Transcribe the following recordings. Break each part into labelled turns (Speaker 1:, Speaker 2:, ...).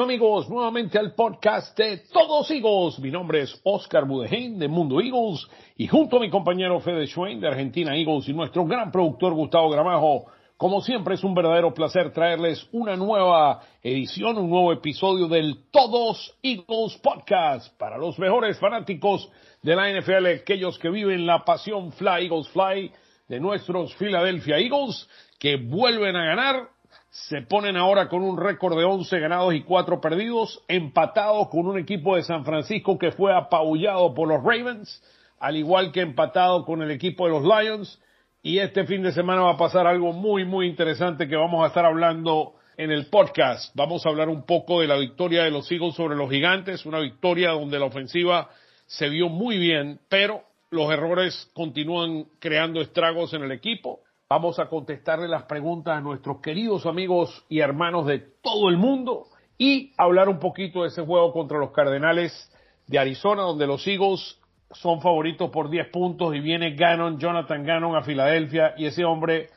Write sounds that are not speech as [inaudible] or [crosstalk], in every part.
Speaker 1: Amigos nuevamente al podcast de Todos Eagles. Mi nombre es Oscar Budejín de Mundo Eagles y junto a mi compañero Fede Schwein de Argentina Eagles y nuestro gran productor Gustavo Gramajo, como siempre es un verdadero placer traerles una nueva edición, un nuevo episodio del Todos Eagles Podcast para los mejores fanáticos de la NFL, aquellos que viven la pasión Fly Eagles Fly de nuestros Philadelphia Eagles que vuelven a ganar se ponen ahora con un récord de 11 ganados y 4 perdidos, empatados con un equipo de San Francisco que fue apabullado por los Ravens, al igual que empatado con el equipo de los Lions. Y este fin de semana va a pasar algo muy, muy interesante que vamos a estar hablando en el podcast. Vamos a hablar un poco de la victoria de los Eagles sobre los Gigantes, una victoria donde la ofensiva se vio muy bien, pero los errores continúan creando estragos en el equipo. Vamos a contestarle las preguntas a nuestros queridos amigos y hermanos de todo el mundo y hablar un poquito de ese juego contra los Cardenales de Arizona, donde los Eagles son favoritos por 10 puntos y viene Gannon, Jonathan Gannon a Filadelfia y ese hombre,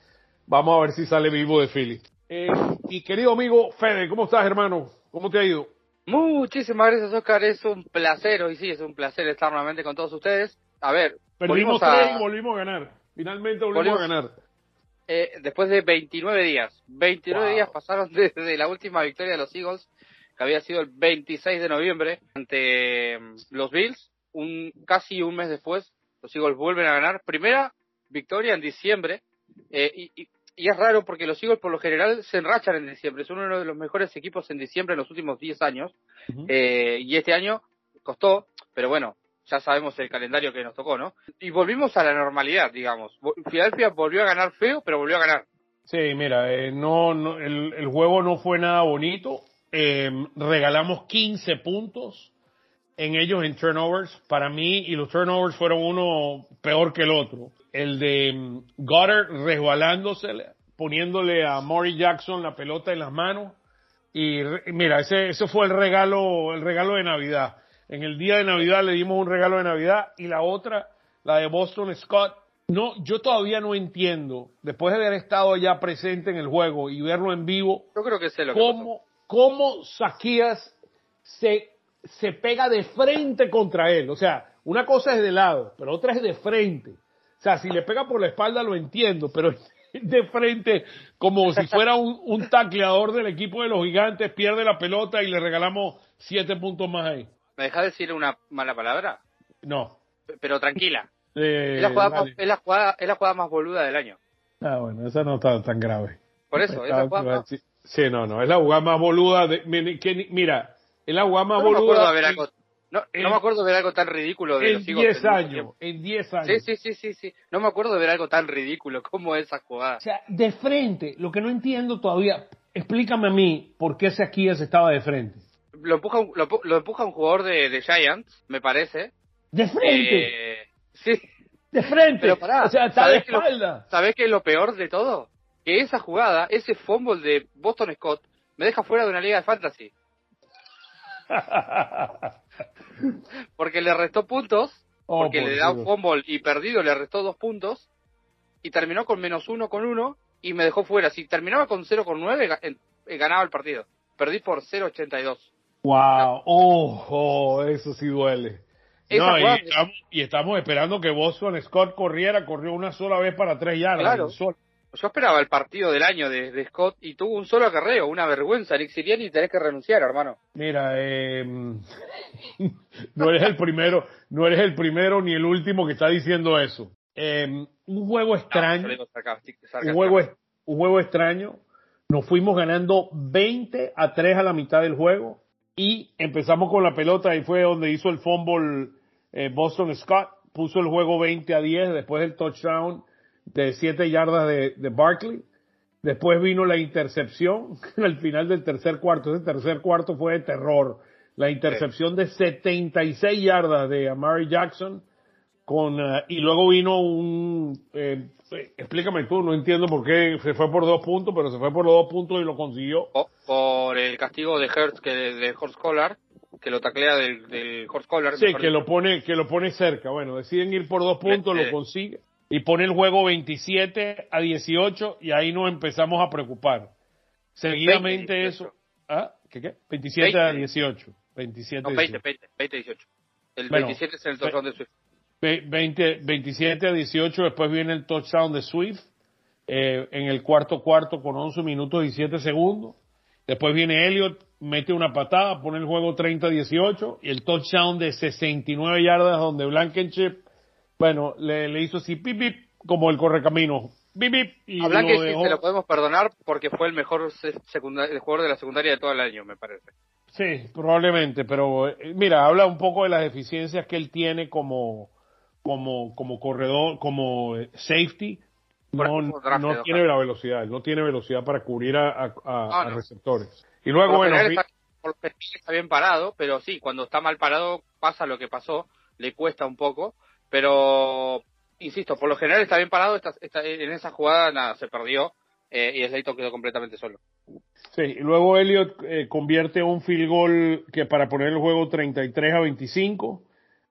Speaker 1: vamos a ver si sale vivo de Philly. Eh, y querido amigo Fede, ¿cómo estás hermano? ¿Cómo te ha ido?
Speaker 2: Muchísimas gracias Oscar, es un placer, hoy sí es un placer estar nuevamente con todos ustedes. A ver,
Speaker 1: perdimos tres y volvimos a ganar. Finalmente volvimos, a ganar.
Speaker 2: Eh, después de 29 días. 29 días pasaron [laughs] desde la última victoria de los Eagles, que había sido el 26 de noviembre ante mm, los Bills. Un, casi un mes después, los Eagles vuelven a ganar. Primera victoria en diciembre. Eh, y, es raro porque los Eagles por lo general se enrachan en diciembre. Son uno de los mejores equipos en diciembre en los últimos 10 años. Eh, y este año costó, pero bueno, ya sabemos el calendario que nos tocó, ¿no? Y volvimos a la normalidad, digamos. Filadelfia volvió a ganar feo, pero volvió a ganar.
Speaker 1: Sí, mira, eh, no, no el, juego no fue nada bonito. Eh, regalamos 15 puntos en ellos en turnovers. Para mí, y los turnovers fueron uno peor que el otro. El de um, Goddard resbalándose, poniéndole a Maury Jackson la pelota en las manos. Y mira, ese, ese fue el regalo, el regalo de Navidad en el día de Navidad le dimos un regalo de Navidad y la otra, la de Boston Scott. No, yo todavía no entiendo, después de haber estado ya presente en el juego y verlo en vivo,
Speaker 2: yo creo que sé lo
Speaker 1: cómo, cómo Saquías se, se pega de frente contra él. O sea, una cosa es de lado, pero otra es de frente. O sea, si le pega por la espalda lo entiendo, pero [laughs] de frente como si fuera un, un tacleador del equipo de los gigantes, pierde la pelota y le regalamos siete puntos más ahí.
Speaker 2: ¿Me dejas decir una mala palabra?
Speaker 1: No.
Speaker 2: Pero tranquila. [laughs] Eh, es, la jugada más, es, la jugada, es la jugada más boluda del año.
Speaker 1: Ah, bueno, esa no está tan grave.
Speaker 2: Por eso, es la jugada
Speaker 1: más... Sí, no, no, es la jugada más boluda. De, mira, es la jugada más
Speaker 2: no
Speaker 1: boluda.
Speaker 2: Me algo, no, no, me acuerdo de ver algo tan ridículo de
Speaker 1: en 10 años, en 10 años.
Speaker 2: Sí, sí, sí, sí, sí. No me acuerdo de ver algo tan ridículo como esa jugada.
Speaker 1: O sea, de frente, lo que no entiendo todavía, explícame a mí por qué ese aquí estaba de frente
Speaker 2: lo empuja, lo, lo empuja un jugador de, de, Giants, me parece.
Speaker 1: ¿De frente?
Speaker 2: Eh, sí.
Speaker 1: De frente.
Speaker 2: Pero pará,
Speaker 1: o sea, está de espalda.
Speaker 2: ¿Sabés qué es lo peor de todo? Que esa jugada, ese fumble de Boston Scott, me deja fuera de una liga de fantasy. [laughs] porque le restó puntos, oh, porque le da un fumble y perdido le restó dos puntos, y terminó con menos uno con uno, y me dejó fuera. Si terminaba con 0 con 9, ganaba el partido. Perdí por 0.82.
Speaker 1: Wow, oh, eso sí duele. No, y, estamos, esperando que Boston Scott corriera, corrió una sola vez para tres yardas.
Speaker 2: Claro. Yo esperaba el partido del año de, Scott y tuvo un solo acarreo, una vergüenza. Nick Siriani tenés que renunciar, hermano.
Speaker 1: Mira, eh, [laughs] no eres el primero, no eres el primero ni el último que está diciendo eso. Em, un juego extraño. un, juego, un juego extraño. Nos fuimos ganando 20 a 3 a la mitad del juego y empezamos con la pelota y fue donde hizo el fumble eh, Boston Scott, puso el juego 20 a 10 después del touchdown de 7 yardas de, Barkley. Después vino la intercepción [laughs] al final del tercer cuarto. Ese tercer cuarto fue de terror. La intercepción de 76 yardas de Amari Jackson con, uh, y luego vino un, eh, explícame tú, no entiendo por qué se fue por dos puntos, pero se fue por los dos puntos y lo consiguió.
Speaker 2: por el castigo de Hertz, que de Horst Collar, que lo taclea del, del Horst Collar.
Speaker 1: Sí, que lo pone, que lo pone cerca. Bueno, deciden ir por dos puntos, lo consigue y pone el juego 27 a 18 y ahí nos empezamos a preocupar. Seguidamente eso, ¿Ah? ¿Qué qué? 27 a 18. 27
Speaker 2: no, 20, 20, 20, 18. El bueno, 27 es el touchdown de Swift.
Speaker 1: 20, 27 a 18, después viene el touchdown de Swift eh, en el cuarto cuarto con 11 minutos y 7 segundos. Después viene Elliott, mete una patada, pone el juego 30 a 18 y el touchdown de 69 yardas donde Blankenship, bueno, le, le hizo así pip, pip, como el correcamino. Bip, bip,
Speaker 2: y a Blankenship se lo podemos perdonar porque fue el mejor el jugador de la secundaria de todo el año, me parece.
Speaker 1: Sí, probablemente, pero eh, mira, habla un poco de las deficiencias que él tiene como, como, como corredor, como eh, safety. No, no tiene la velocidad, no tiene velocidad para cubrir a, a, receptores. Y luego, bueno.
Speaker 2: Está, está bien parado, pero sí, cuando está mal parado pasa lo que pasó, le cuesta un poco, pero insisto, por lo general está bien parado, está, en esa jugada nada, se perdió eh, y Slayton quedó completamente solo.
Speaker 1: Sí, y luego Elliot eh, convierte un field goal que para poner el juego 33 a 25,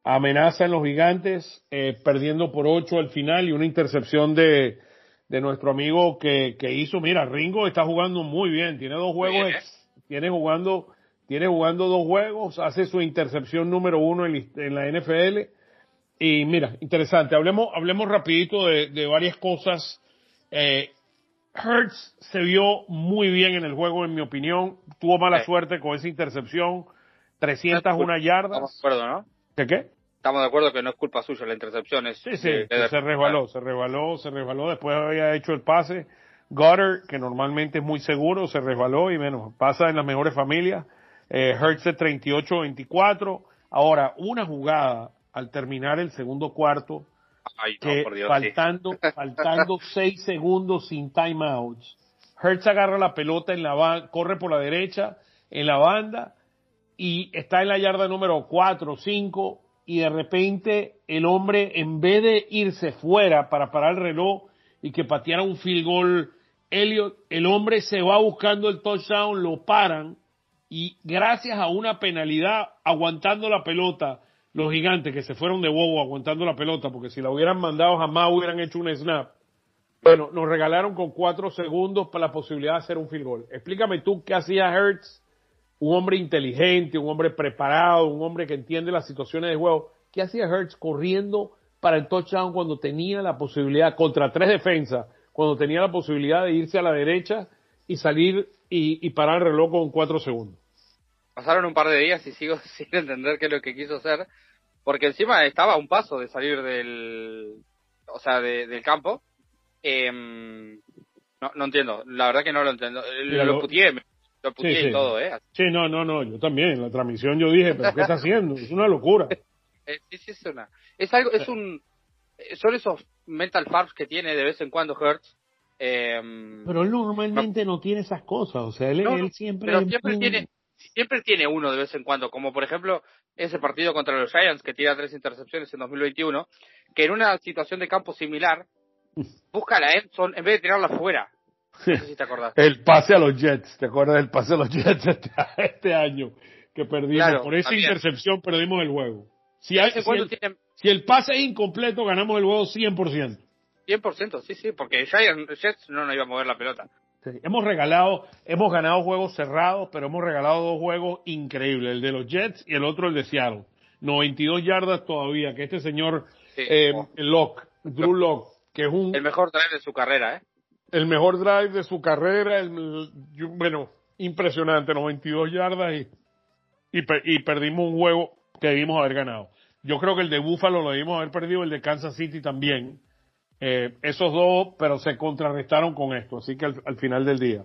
Speaker 1: amenaza en los gigantes, eh, perdiendo por 8 al final y una intercepción de, de nuestro amigo que, que hizo, mira, Ringo está jugando muy bien, tiene dos juegos, tiene jugando, tiene jugando dos juegos, hace su intercepción número uno en, en la NFL. Y mira, interesante, hablemos, hablemos rapidito de, de varias cosas. Eh, Hertz se vio muy bien en el juego, en mi opinión. Tuvo mala suerte con esa intercepción. 301 yardas.
Speaker 2: Acuerdo, ¿no?
Speaker 1: ¿Qué qué?
Speaker 2: Estamos de acuerdo que no es culpa suya la intercepción. Es,
Speaker 1: sí, sí, se resbaló, se resbaló, se resbaló. Después había hecho el pase. Gutter, que normalmente es muy seguro, se resbaló y menos, pasa en las mejores familias. Eh, Hertz de 38-24. Ahora, una jugada al terminar el segundo cuarto, que faltando, faltando [laughs] seis segundos sin timeouts, Hertz agarra la pelota en la corre por la derecha en la banda y está en la yarda número cuatro o cinco y de repente el hombre en vez de irse fuera para parar el reloj y que pateara un field goal Elliot, el hombre se va buscando el touchdown, lo paran y gracias a una penalidad aguantando la pelota los gigantes que se fueron de bobo aguantando la pelota, porque si la hubieran mandado jamás hubieran hecho un snap. Bueno, nos regalaron con cuatro segundos para la posibilidad de hacer un field goal. Explícame tú qué hacía Hertz, un hombre inteligente, un hombre preparado, un hombre que entiende las situaciones de juego. ¿Qué hacía Hertz corriendo para el touchdown cuando tenía la posibilidad, contra tres defensas, cuando tenía la posibilidad de irse a la derecha y salir y, y parar el reloj con cuatro segundos?
Speaker 2: Pasaron un par de días y sigo [laughs] sin entender qué es lo que quiso hacer, porque encima estaba a un paso de salir del, o sea, del campo. Em, no, no entiendo, la verdad que no lo entiendo. lo, lo putié, lo putié y todo, ¿eh?
Speaker 1: Sí, no, no, no, yo también, en la transmisión yo dije, pero ¿qué está haciendo? Es una locura. [laughs]
Speaker 2: Eh, sí, sí, es una, es algo, es un, son esos mental farms que tiene de vez en cuando Hertz. Eh,
Speaker 1: pero él normalmente no, tiene esas cosas, o sea, él, él siempre...
Speaker 2: Pero siempre tiene, siempre tiene uno de vez en cuando, como por ejemplo ese partido contra los Giants que tira tres intercepciones en 2021, que en una situación de campo similar [laughs] busca la Edson en vez de tirarla fuera. No sé si te acordás.
Speaker 1: El pase a los Jets, ¿te acuerdas del pase a los Jets este, [laughs] este año? Que perdimos, por esa intercepción perdimos el juego. Si, hay, si, el, pase es incompleto, ganamos el juego 100%.
Speaker 2: 100%, sí, sí, porque Jets no nos iba a mover la pelota.
Speaker 1: Hemos regalado, hemos ganado juegos cerrados, pero hemos regalado dos juegos increíbles, el de los Jets y el otro el de Seattle. 92 yardas todavía, que este señor eh, Locke, Drew Locke, que es un...
Speaker 2: El mejor drive de su carrera, ¿eh?
Speaker 1: El mejor drive de su carrera, bueno, impresionante, 92 yardas y, y, perdimos un juego que debimos haber ganado. Yo creo que el de Buffalo lo debimos haber perdido, el de Kansas City también. Eh, esos dos, pero se contrarrestaron con esto, así que al, final del día.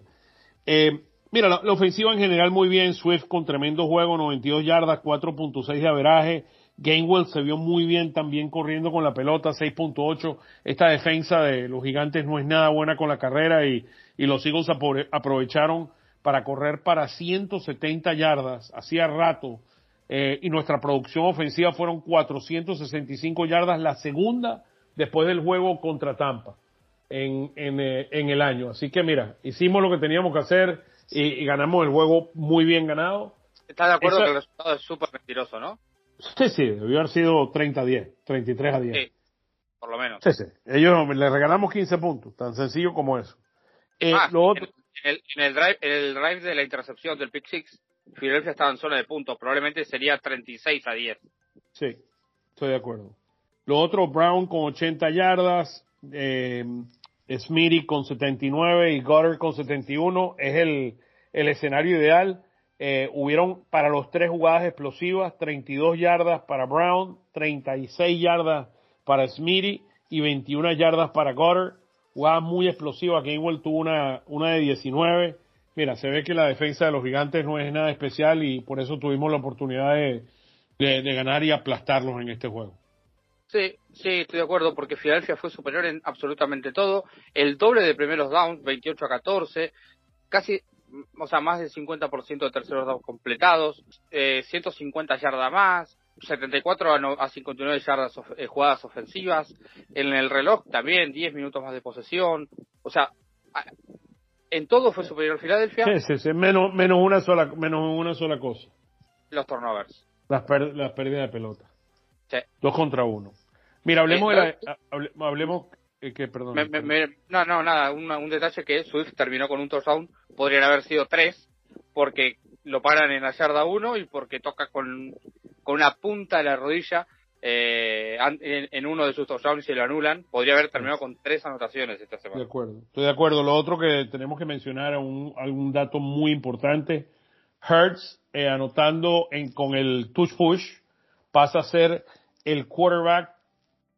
Speaker 1: Eh, mira, la, ofensiva en general muy bien, Swift con tremendo juego, 92 yardas, 4.6 de averaje. Gainwell se vio muy bien también corriendo con la pelota, 6.8. Esta defensa de los gigantes no es nada buena con la carrera y, y los Eagles aprovecharon para correr para 170 yardas, hacía rato, eh, y nuestra producción ofensiva fueron 465 yardas, la segunda después del juego contra Tampa en, en, eh, en el año. Así que mira, hicimos lo que teníamos que hacer y, ganamos el juego muy bien ganado.
Speaker 2: ¿Estás de acuerdo que el resultado es súper mentiroso, no?
Speaker 1: Sí, sí, debió haber sido 30 a 10, 33 a 10.
Speaker 2: Sí, por lo menos.
Speaker 1: Sí, sí. Ellos le regalamos 15 puntos, tan sencillo como eso.
Speaker 2: Eh, lo otro... en, el, drive, el drive de la intercepción del pick six, Filadelfia estaba en zona de puntos, probablemente sería 36 a 10.
Speaker 1: Sí, estoy de acuerdo. Lo otro, Brown con 80 yardas, eh, Smitty con 79 y Goddard con 71, es el, el escenario ideal. Eh, hubieron para los tres jugadas explosivas, 32 yardas para Brown, 36 yardas para Smitty y 21 yardas para Goddard. Jugada muy explosiva, Gainwell tuvo una, una de 19. Mira, se ve que la defensa de los gigantes no es nada especial y por eso tuvimos la oportunidad de, de, ganar y aplastarlos en este juego.
Speaker 2: Sí, sí, estoy de acuerdo, porque Filadelfia fue superior en absolutamente todo. El doble de primeros downs, 28 a 14, casi, o sea, más del 50% de terceros downs completados, eh, 150 yardas más, 74 a, 59 yardas eh, jugadas ofensivas. En el reloj también 10 minutos más de posesión. O sea, en todo fue superior Filadelfia.
Speaker 1: Sí, sí, sí, menos, menos, una sola, menos una sola cosa.
Speaker 2: Los turnovers.
Speaker 1: Las, las pérdidas de pelota. Dos contra uno. Mira, hablemos de la, hablemos eh, que, perdón.
Speaker 2: no, no, nada, un, un detalle que Swift terminó con un touchdown, podrían haber sido tres, porque lo paran en la yarda 1 y porque toca con, con una punta de la rodilla eh, en, uno de sus touchdowns y lo anulan. Podría haber terminado con tres anotaciones esta semana.
Speaker 1: De acuerdo, estoy de acuerdo. Lo otro que tenemos que mencionar, un, algún dato muy importante, Hertz eh, anotando en, con el touch push pasa a ser el quarterback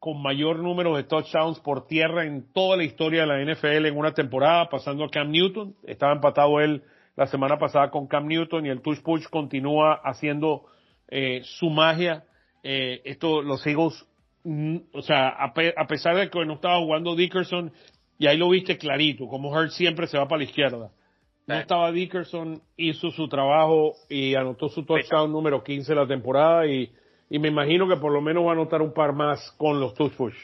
Speaker 1: con mayor número de touchdowns por tierra en toda la historia de la NFL en una temporada, pasando a Cam Newton. Estaba empatado él la semana pasada con Cam Newton y el touch push continúa haciendo eh, su magia. Eh, esto, los Eagles, mm, o sea, a, pesar de que no estaba jugando Dickerson, y ahí lo viste clarito, como Hurt siempre se va para la izquierda. No estaba Dickerson, hizo su trabajo y anotó su touchdown número 15 de la temporada y, y me imagino que por lo menos va a anotar un par más con los touch push.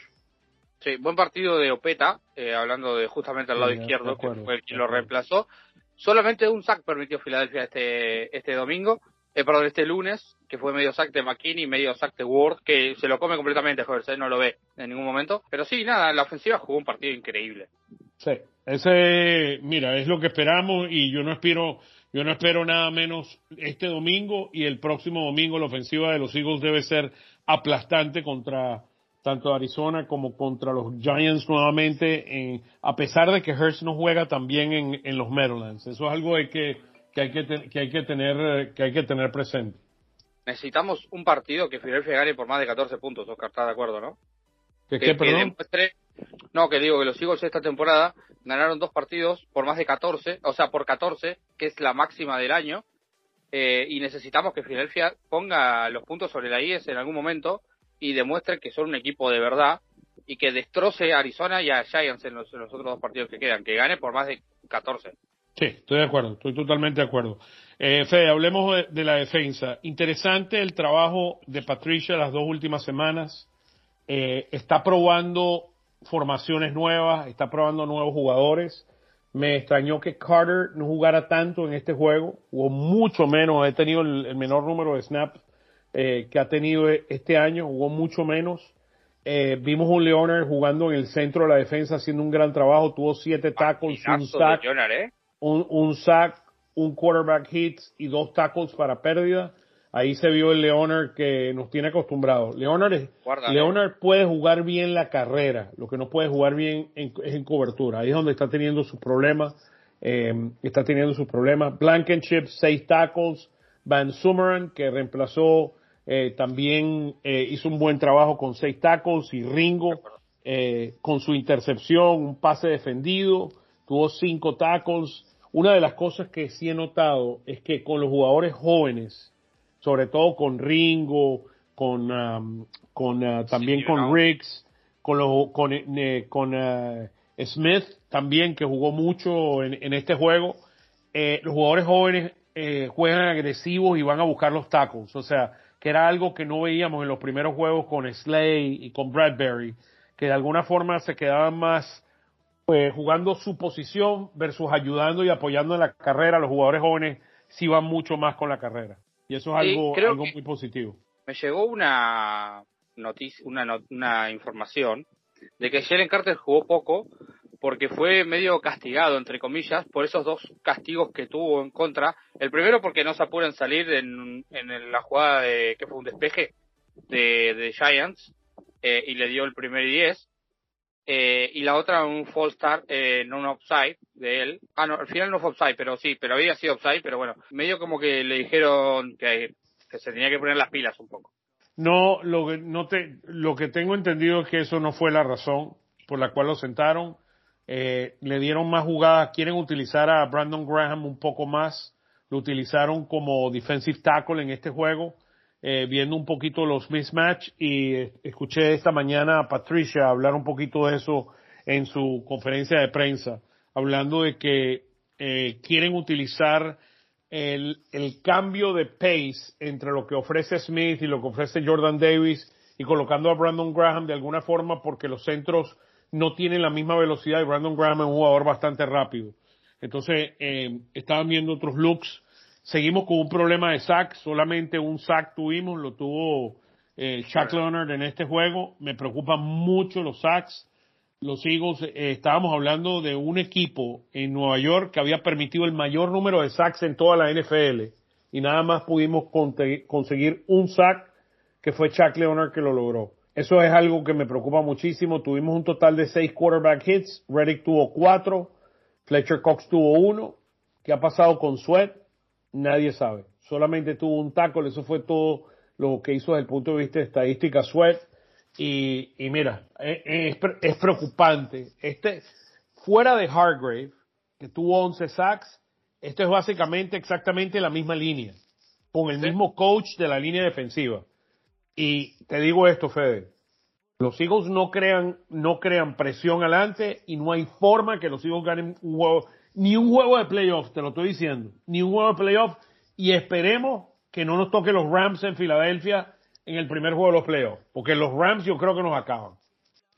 Speaker 2: Sí, buen partido de Opeta, eh, hablando de justamente al lado izquierdo, que fue el que lo reemplazó. Solamente un sack permitió Filadelfia este, este domingo, eh, perdón, este lunes, que fue medio sack de McKinney, medio sack de Ward, que se lo come completamente Jorge, no lo ve en ningún momento. Pero sí, nada, la ofensiva jugó un partido increíble.
Speaker 1: Sí, ese, mira, es lo que esperamos y yo no espero, yo no espero nada menos este domingo y el próximo domingo la ofensiva de los Eagles debe ser aplastante contra tanto Arizona como contra los Giants nuevamente, a pesar de que Hurst no juega también en, en los Meadowlands. Eso es algo que, que, hay que, que, hay que, tener, que hay que tener presente.
Speaker 2: Necesitamos un partido que Philadelphia gane por más de 14 puntos, Oscar, ¿estás de acuerdo, no?
Speaker 1: ¿Que, que, demuestre,
Speaker 2: no, que digo que los Eagles esta temporada ganaron dos partidos por más de 14, o sea, por 14, que es la máxima del año, eh, y necesitamos que Philadelphia ponga los puntos sobre la IES en algún momento y demuestre que son un equipo de verdad y que destroce a Arizona y a Giants en los, otros dos partidos que quedan, que gane por más de 14.
Speaker 1: Sí, estoy de acuerdo, estoy totalmente de acuerdo. Eh, Fede, hablemos de, la defensa. Interesante el trabajo de Patricia las dos últimas semanas. Eh, está probando formaciones nuevas, está probando nuevos jugadores. Me extrañó que Carter no jugara tanto en este juego, o mucho menos, he tenido el menor número de snaps eh, que ha tenido este año, jugó mucho menos. Eh, vimos un Leonard jugando en el centro de la defensa haciendo un gran trabajo, tuvo siete tackles, un sack, ¿eh? un, sack, un quarterback hits y dos tackles para pérdida. Ahí se vio el Leonard que nos tiene acostumbrados. Leonard, Leonard puede jugar bien la carrera, lo que no puede jugar bien es en cobertura. Ahí es donde está teniendo sus problemas. está teniendo sus problemas. Blankenship, seis tackles. Van Sumeren, que reemplazó eh, también eh, hizo un buen trabajo con seis tacos y Ringo eh, con su intercepción, un pase defendido, tuvo cinco tacos. Una de las cosas que sí he notado es que con los jugadores jóvenes, sobre todo con Ringo, con, um, con uh, también con Riggs, con, los, con, con uh, Smith también, que jugó mucho en, en este juego, los jugadores jóvenes juegan agresivos y van a buscar los tacos. O sea, que era algo que no veíamos en los primeros juegos con Slay y con Bradbury, que de alguna forma se quedaban más pues, jugando su posición versus ayudando y apoyando en la carrera. Los jugadores jóvenes sí van mucho más con la carrera. Y eso es algo, algo muy positivo.
Speaker 2: Me llegó una noticia, una, una información de que Jalen Carter jugó poco porque fue medio castigado, entre comillas, por esos dos castigos que tuvo en contra. El primero porque no se apura en salir en, en la jugada de, que fue un despeje de, de Giants, eh, y le dio el primer 10. Eh, y la otra un false start, eh, no un offside de él. Ah, no, al final no fue offside, pero sí, pero había sido offside, pero bueno, medio como que le dijeron que, que se tenía que poner las pilas un poco.
Speaker 1: No, lo que, no te, lo que tengo entendido es que eso no fue la razón por la cual lo sentaron. Eh, le dieron más jugadas, quieren utilizar a Brandon Graham un poco más, lo utilizaron como defensive tackle en este juego, eh, viendo un poquito los mismatch y escuché esta mañana a Patricia hablar un poquito de eso en su conferencia de prensa, hablando de que eh, quieren utilizar el, el cambio de pace entre lo que ofrece Smith y lo que ofrece Jordan Davis y colocando a Brandon Graham de alguna forma porque los centros no tienen la misma velocidad y Brandon Graham es un jugador bastante rápido. Entonces, eh, estaban viendo otros looks. Seguimos con un problema de sack, solamente un sack tuvimos, lo tuvo eh, Chuck Leonard en este juego. Me preocupan mucho los sacks. Los Eagles, eh, estábamos hablando de un equipo en Nueva York que había permitido el mayor número de sacks en toda la NFL y nada más pudimos conseguir un sack que fue Chuck Leonard que lo logró. Eso es algo que me preocupa muchísimo. Tuvimos un total de seis quarterback hits. Reddick tuvo cuatro. Fletcher Cox tuvo uno. ¿Qué ha pasado con Sweat? Nadie sabe. Solamente tuvo un tackle. Eso fue todo lo que hizo desde el punto de vista de estadística Sweat. Y, y mira, es, es, preocupante. Este, fuera de Hargrave, que tuvo 11 sacks, esto es básicamente exactamente la misma línea, con el mismo coach de la línea defensiva. Y te digo esto, Fede. Los Eagles no crean, no crean presión adelante y no hay forma que los Eagles ganen un juego, ni un juego de playoffs, te lo estoy diciendo, ni un juego de playoffs y esperemos que no nos toque los Rams en Filadelfia en el primer juego de los playoffs, porque los Rams yo creo que nos acaban.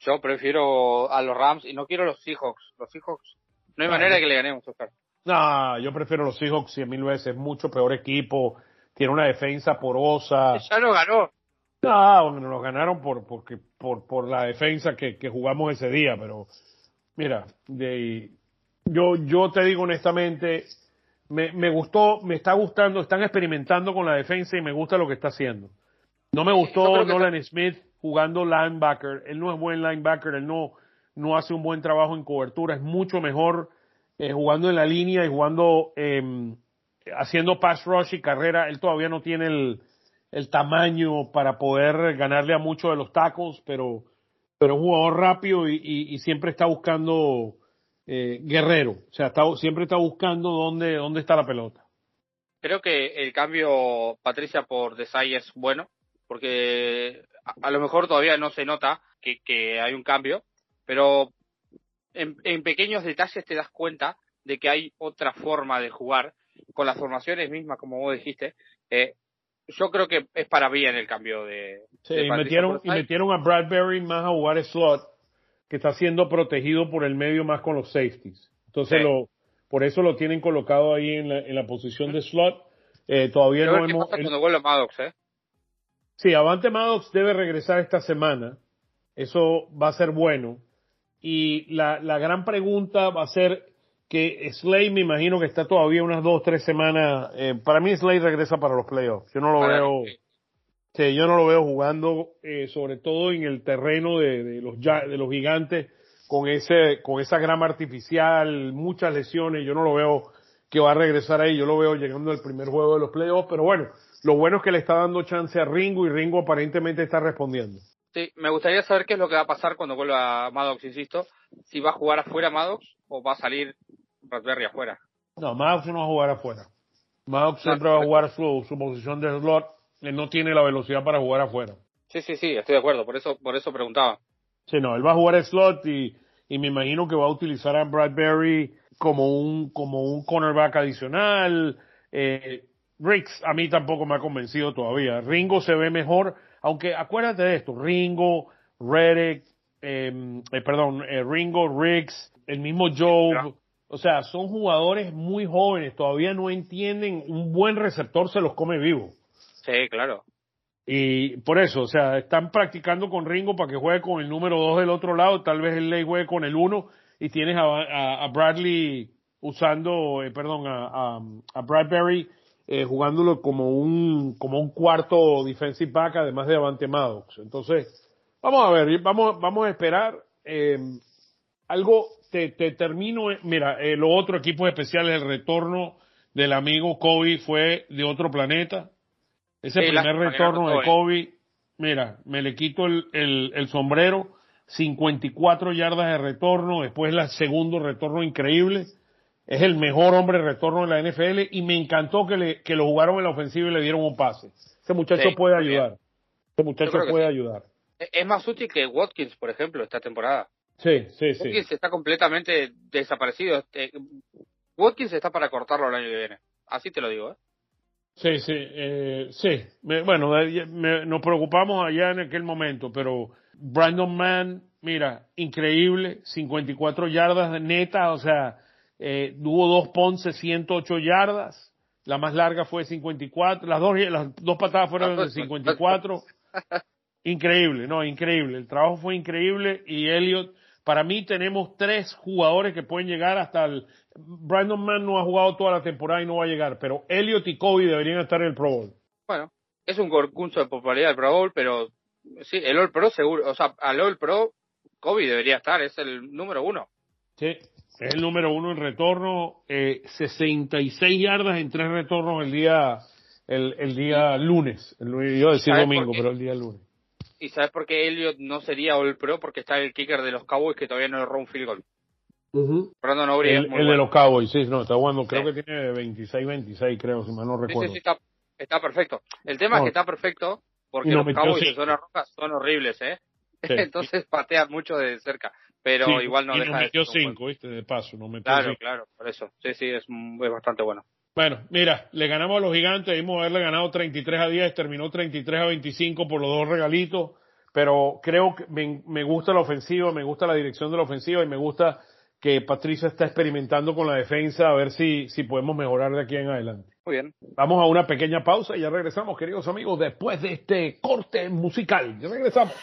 Speaker 2: Yo prefiero a los Rams y no quiero los Seahawks. Los Seahawks, no hay manera de que le ganemos, Oscar.
Speaker 1: No, yo prefiero los Seahawks cien mil veces, mucho peor equipo, tiene una defensa porosa.
Speaker 2: Ya lo ganó.
Speaker 1: No, nos ganaron por, porque, por, por la defensa que, que jugamos ese día, pero mira, de, yo, yo te digo honestamente, me, me gustó, me está gustando, están experimentando con la defensa y me gusta lo que está haciendo. No me gustó Nolan Smith jugando linebacker, él no es buen linebacker, él no, no hace un buen trabajo en cobertura, es mucho mejor eh, jugando en la línea y jugando, eh, haciendo pass rush y carrera, él todavía no tiene el, el tamaño para poder ganarle a muchos de los tacos, pero, pero es un jugador rápido y, y, siempre está buscando eh, guerrero, o sea, está, siempre está buscando dónde, dónde está la pelota.
Speaker 2: Creo que el cambio, Patricia, por Desai es bueno, porque a, lo mejor todavía no se nota que, que hay un cambio, pero en, en, pequeños detalles te das cuenta de que hay otra forma de jugar con las formaciones mismas, como vos dijiste. Eh, yo creo que es para bien el cambio de.
Speaker 1: Sí, y, metieron, y metieron a Bradbury más a jugar slot, que está siendo protegido por el medio más con los safeties. Entonces, lo, por eso lo tienen colocado ahí en la, en la posición de slot. Eh, todavía no hemos.
Speaker 2: Pasa cuando vuelve Maddox, ¿eh?
Speaker 1: Sí, Avante Maddox debe regresar esta semana. Eso va a ser bueno. Y la, la gran pregunta va a ser que Slay me imagino que está todavía unas dos, tres semanas. Eh, para mí Slay regresa para los playoffs. Yo no lo veo, sí, yo no lo veo jugando, eh, sobre todo en el terreno de, de, los de los gigantes con ese, con esa grama artificial, muchas lesiones. Yo no lo veo que va a regresar ahí. Yo lo veo llegando al primer juego de los playoffs. Pero bueno, lo bueno es que le está dando chance a Ringo y Ringo aparentemente está respondiendo.
Speaker 2: Sí, me gustaría saber qué es lo que va a pasar cuando vuelva Maddox, insisto. Si va a jugar afuera Maddox o va a salir Raspberry afuera.
Speaker 1: No, Maddox no va a jugar afuera. Maddox siempre va a jugar su, su posición de slot. Él no tiene la velocidad para jugar afuera.
Speaker 2: Sí, sí, sí, estoy de acuerdo. Por eso, por eso preguntaba.
Speaker 1: Sí, no, él va a jugar slot y, y me imagino que va a utilizar a Bradbury como un, como un cornerback adicional. Eh, Riggs a mí tampoco me ha convencido todavía. Ringo se ve mejor, aunque acuérdate de esto, Ringo, Reddick, eh, eh, perdón, eh, Ringo, Riggs, el mismo Joe, o sea, son jugadores muy jóvenes, todavía no entienden, un buen receptor se los come vivo.
Speaker 2: Sí, claro.
Speaker 1: Y por eso, o sea, están practicando con Ringo para que juegue con el número dos del otro lado, tal vez el Ley juegue con el uno, y tienes a, a, Bradley usando, eh, perdón, a, a, Bradbury eh, jugándolo como un, como un cuarto defensive back, además de Avante Maddox. Entonces, vamos a ver, vamos, vamos a esperar. Eh, algo, te, te termino, eh, mira, eh, los otros equipos especiales, el retorno del amigo Kobe fue de otro planeta. Ese primer retorno de Kobe, mira, me le quito el, el, el sombrero, 54 yardas de retorno, después el segundo retorno increíble es el mejor hombre de retorno de la NFL y me encantó que, le, que lo jugaron en la ofensiva y le dieron un pase. Ese muchacho puede ayudar. Ese muchacho puede ayudar.
Speaker 2: Es más útil que Watkins, por ejemplo, esta temporada.
Speaker 1: Sí, sí, sí.
Speaker 2: Watkins está completamente desaparecido. Este, Watkins está para cortarlo el año que viene. Así te lo digo, ¿eh?
Speaker 1: Sí, sí, eh, sí. bueno, nos preocupamos allá en aquel momento, pero Brandon Mann, mira, increíble, 54 yardas de neta, o sea, eh, hubo dos Ponce, 108 yardas. La más larga fue 54. Las dos, las dos patadas fueron de 54. [laughs] Increíble, no, increíble. El trabajo fue increíble y Elliot, para mí tenemos tres jugadores que pueden llegar hasta el... Brandon Mann no ha jugado toda la temporada y no va a llegar, pero Elliot y Kobe deberían estar en el Pro Bowl.
Speaker 2: Bueno, es un concurso de popularidad el Pro Bowl, pero sí, el All Pro seguro, o sea, al All Pro Kobe debería estar, es el número uno.
Speaker 1: Sí, es el número uno en retorno, eh, 66 yardas en tres retornos el día el, el día lunes. El, yo iba a decir domingo, pero el día lunes.
Speaker 2: ¿Y sabes por qué Elliot no sería All Pro? Porque está el kicker de los Cowboys que todavía no erró un field goal.
Speaker 1: Uh el, de los Cowboys, sí, no, está jugando, creo que tiene 26-26, creo, si mal no recuerdo.
Speaker 2: Sí, sí, está, está perfecto. El tema es que está perfecto porque los Cowboys de zona roja son horribles, ¿eh? [laughs] Entonces patean mucho de cerca pero igual no
Speaker 1: y
Speaker 2: deja
Speaker 1: nos metió cinco, ¿viste? De paso, no metió
Speaker 2: Claro, claro, por eso. Sí, sí, es, es bastante bueno.
Speaker 1: Bueno, mira, le ganamos a los gigantes, dimos haberle ganado 33 a 10, terminó 33 a 25 por los dos regalitos, pero creo que me, me gusta la ofensiva, me gusta la dirección de la ofensiva y me gusta que Patricia está experimentando con la defensa a ver si, si podemos mejorar de aquí en adelante.
Speaker 2: Muy bien.
Speaker 1: Vamos a una pequeña pausa y ya regresamos, queridos amigos, después de este corte musical. Ya regresamos.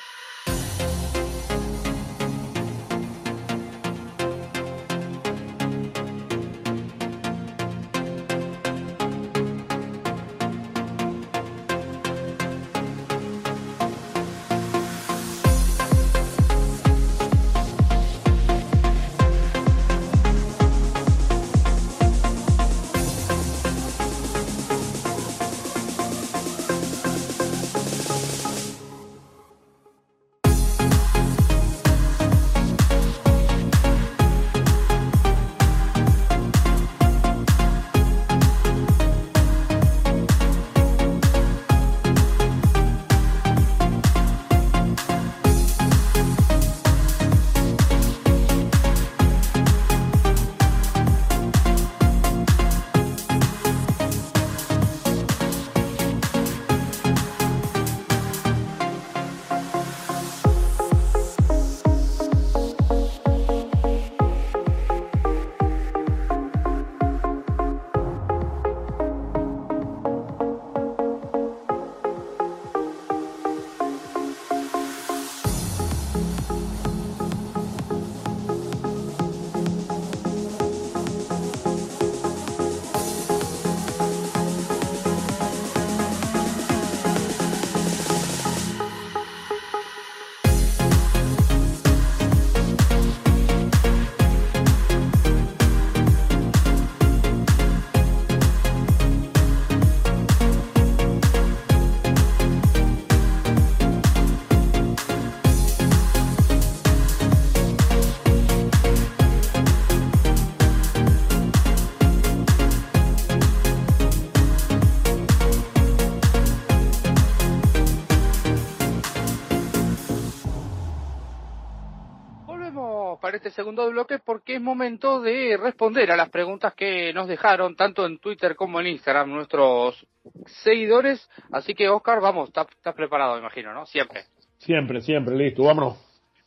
Speaker 2: Segundo bloque porque es momento de responder a las preguntas que nos dejaron tanto en Twitter como en Instagram nuestros seguidores. Así que, Oscar, vamos, estás preparado, imagino, ¿no? Siempre.
Speaker 1: Siempre, siempre, listo, vámonos.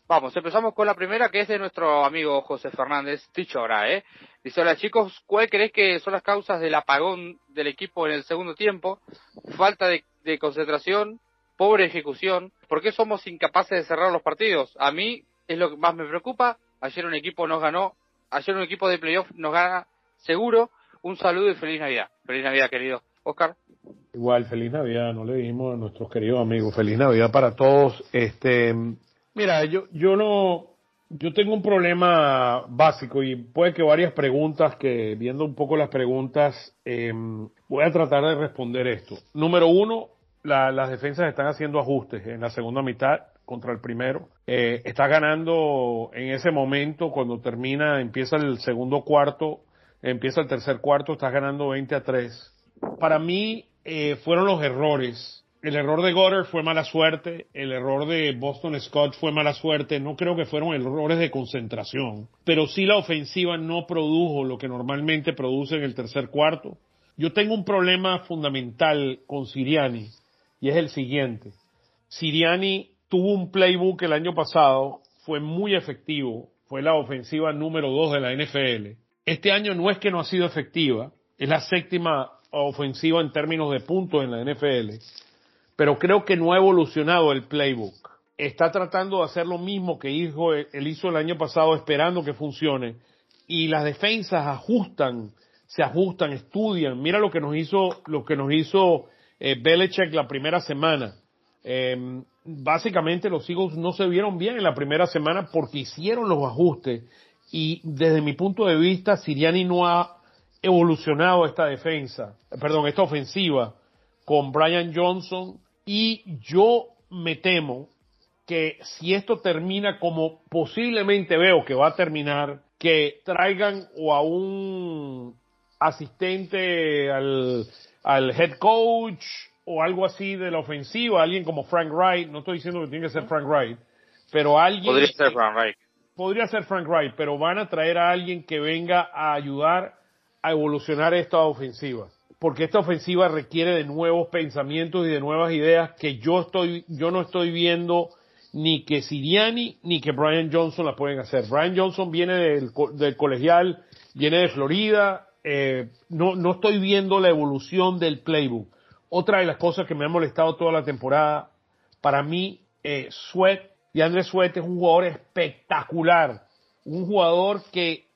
Speaker 2: Vamos, empezamos con la primera que es de nuestro amigo José Fernández Tichora, ¿eh? Dice, hola chicos, ¿cuál crees que son las causas del apagón del equipo en el segundo tiempo? Falta de, de concentración, pobre ejecución, ¿por qué somos incapaces de cerrar los partidos? A mí es lo que más me preocupa Ayer un equipo nos ganó, ayer un equipo de playoff nos gana seguro. Un saludo y feliz Navidad. Feliz Navidad, querido. Oscar.
Speaker 1: Igual, feliz Navidad, no le dijimos a nuestros queridos amigos, feliz Navidad para todos. Este, mira, yo, yo no, yo tengo un problema básico y puede que varias preguntas que, viendo un poco las preguntas, eh, voy a tratar de responder esto. Número uno, las defensas están haciendo ajustes en la segunda mitad contra el primero. Eh, está ganando en ese momento, cuando termina, empieza el segundo cuarto, empieza el tercer cuarto, está ganando 20 a 3. Para mí eh, fueron los errores. El error de Goddard fue mala suerte, el error de Boston Scott fue mala suerte, no creo que fueron errores de concentración, pero sí la ofensiva no produjo lo que normalmente produce en el tercer cuarto. Yo tengo un problema fundamental con Siriani y es el siguiente. Siriani tuvo un playbook el año pasado, fue muy efectivo, fue la ofensiva número dos de la NFL. Este año no es que no ha sido efectiva, es la séptima ofensiva en términos de puntos en la NFL, pero creo que no ha evolucionado el playbook. Está tratando de hacer lo mismo que hizo, él hizo el año pasado esperando que funcione y las defensas ajustan, se ajustan, estudian. Mira lo que nos hizo, lo que nos hizo eh, Belichick la primera semana. Em, básicamente los Eagles no se vieron bien en la primera semana porque hicieron los ajustes y desde mi punto de vista Siriani no ha evolucionado esta defensa, perdón, esta ofensiva con Brian Johnson y yo me temo que si esto termina como posiblemente veo que va a terminar, que traigan o a un asistente al, al head coach o algo así de la ofensiva, alguien como Frank Wright, no estoy diciendo que tiene que ser Frank Wright, pero alguien...
Speaker 2: Podría ser Frank Wright.
Speaker 1: Podría ser Frank Wright, pero van a traer a alguien que venga a ayudar a evolucionar esta ofensiva. Porque esta ofensiva requiere de nuevos pensamientos y de nuevas ideas que yo estoy, yo no estoy viendo ni que Siriani ni que Brian Johnson la pueden hacer. Brian Johnson viene del, del colegial, viene de Florida, eh, no, no estoy viendo la evolución del playbook. Otra de las cosas que me ha molestado toda la temporada, para mí, eh, Sweat, y Andrés Sweat es un jugador espectacular, un jugador que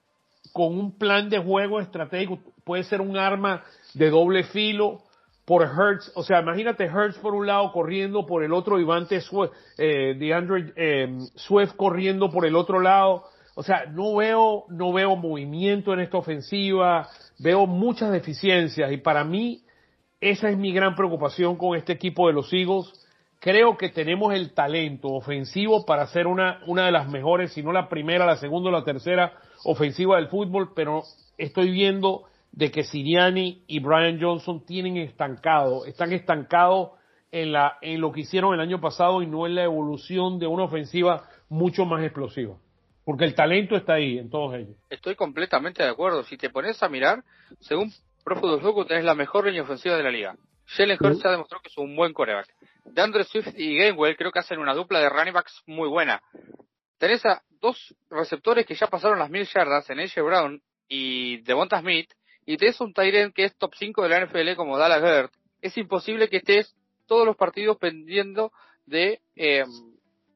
Speaker 1: con un plan de juego estratégico puede ser un arma de doble filo por Hertz, o sea, imagínate Hertz por un lado corriendo por el otro, Ivante Swift, eh, DeAndre eh, Swift corriendo por el otro lado, o sea, no veo, no veo movimiento en esta ofensiva, veo muchas deficiencias y para mí esa es mi gran preocupación con este equipo de los Eagles. Creo que tenemos el talento ofensivo para ser una, una de las mejores, si no la primera, la segunda o la tercera ofensiva del fútbol, pero estoy viendo de que Siriani y Brian Johnson tienen estancado, están estancados en, la, en lo que hicieron el año pasado y no en la evolución de una ofensiva mucho más explosiva. Porque el talento está ahí en todos ellos.
Speaker 2: Estoy completamente de acuerdo. Si te pones a mirar, según Football Focus, tenés la mejor línea ofensiva de la liga. Jalen Hurts ya demostró que es un buen coreback. DeAndre Swift y Gainwell creo que hacen una dupla de running backs muy buena. Tenés a dos receptores que ya pasaron las mil yardas en AJ Brown y Devonta Smith, y tenés un Tyrant que es top 5 de la NFL como Dallas Gert. Es imposible que estés todos los partidos pendiendo de eh,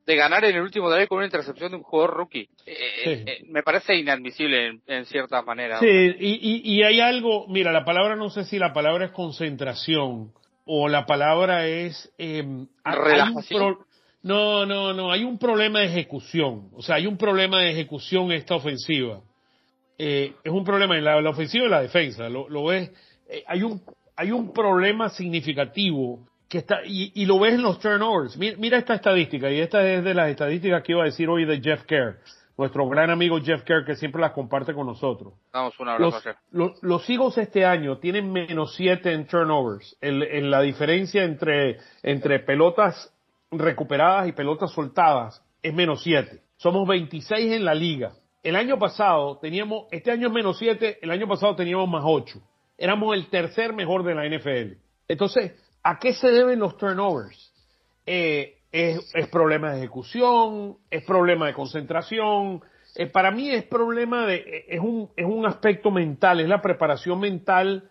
Speaker 2: de ganar en el último drive con una intercepción de un jugador rookie. Eh, eh, eh, me parece inadmisible en, cierta manera.
Speaker 1: Sí, y, y, hay algo, mira, la palabra no sé si la palabra es concentración o la palabra es... Eh, no, no, no, hay un problema de ejecución. O sea, hay un problema de ejecución en esta ofensiva. es un problema en la, ofensiva y la defensa. Lo, lo ves, hay, un, hay un problema significativo que está, y, lo ves en los turnovers. Mira, esta estadística, y esta es de las estadísticas que iba a decir hoy de Jeff Kerr, nuestro gran amigo Jeff Kerr, que siempre las comparte con nosotros.
Speaker 2: Vamos, una
Speaker 1: los, los, los, Eagles este año tienen menos 7 en turnovers, en, la diferencia entre, entre pelotas recuperadas y pelotas soltadas es menos 7. Somos 26 en la liga. El año pasado teníamos, este año es menos 7, el año pasado teníamos más 8. Éramos el tercer mejor de la NFL. Entonces, ¿A qué se deben los turnovers? Eh, es, problema de ejecución, es problema de concentración. Eh, para mí es problema de, eh, es un, es un aspecto mental, es la preparación mental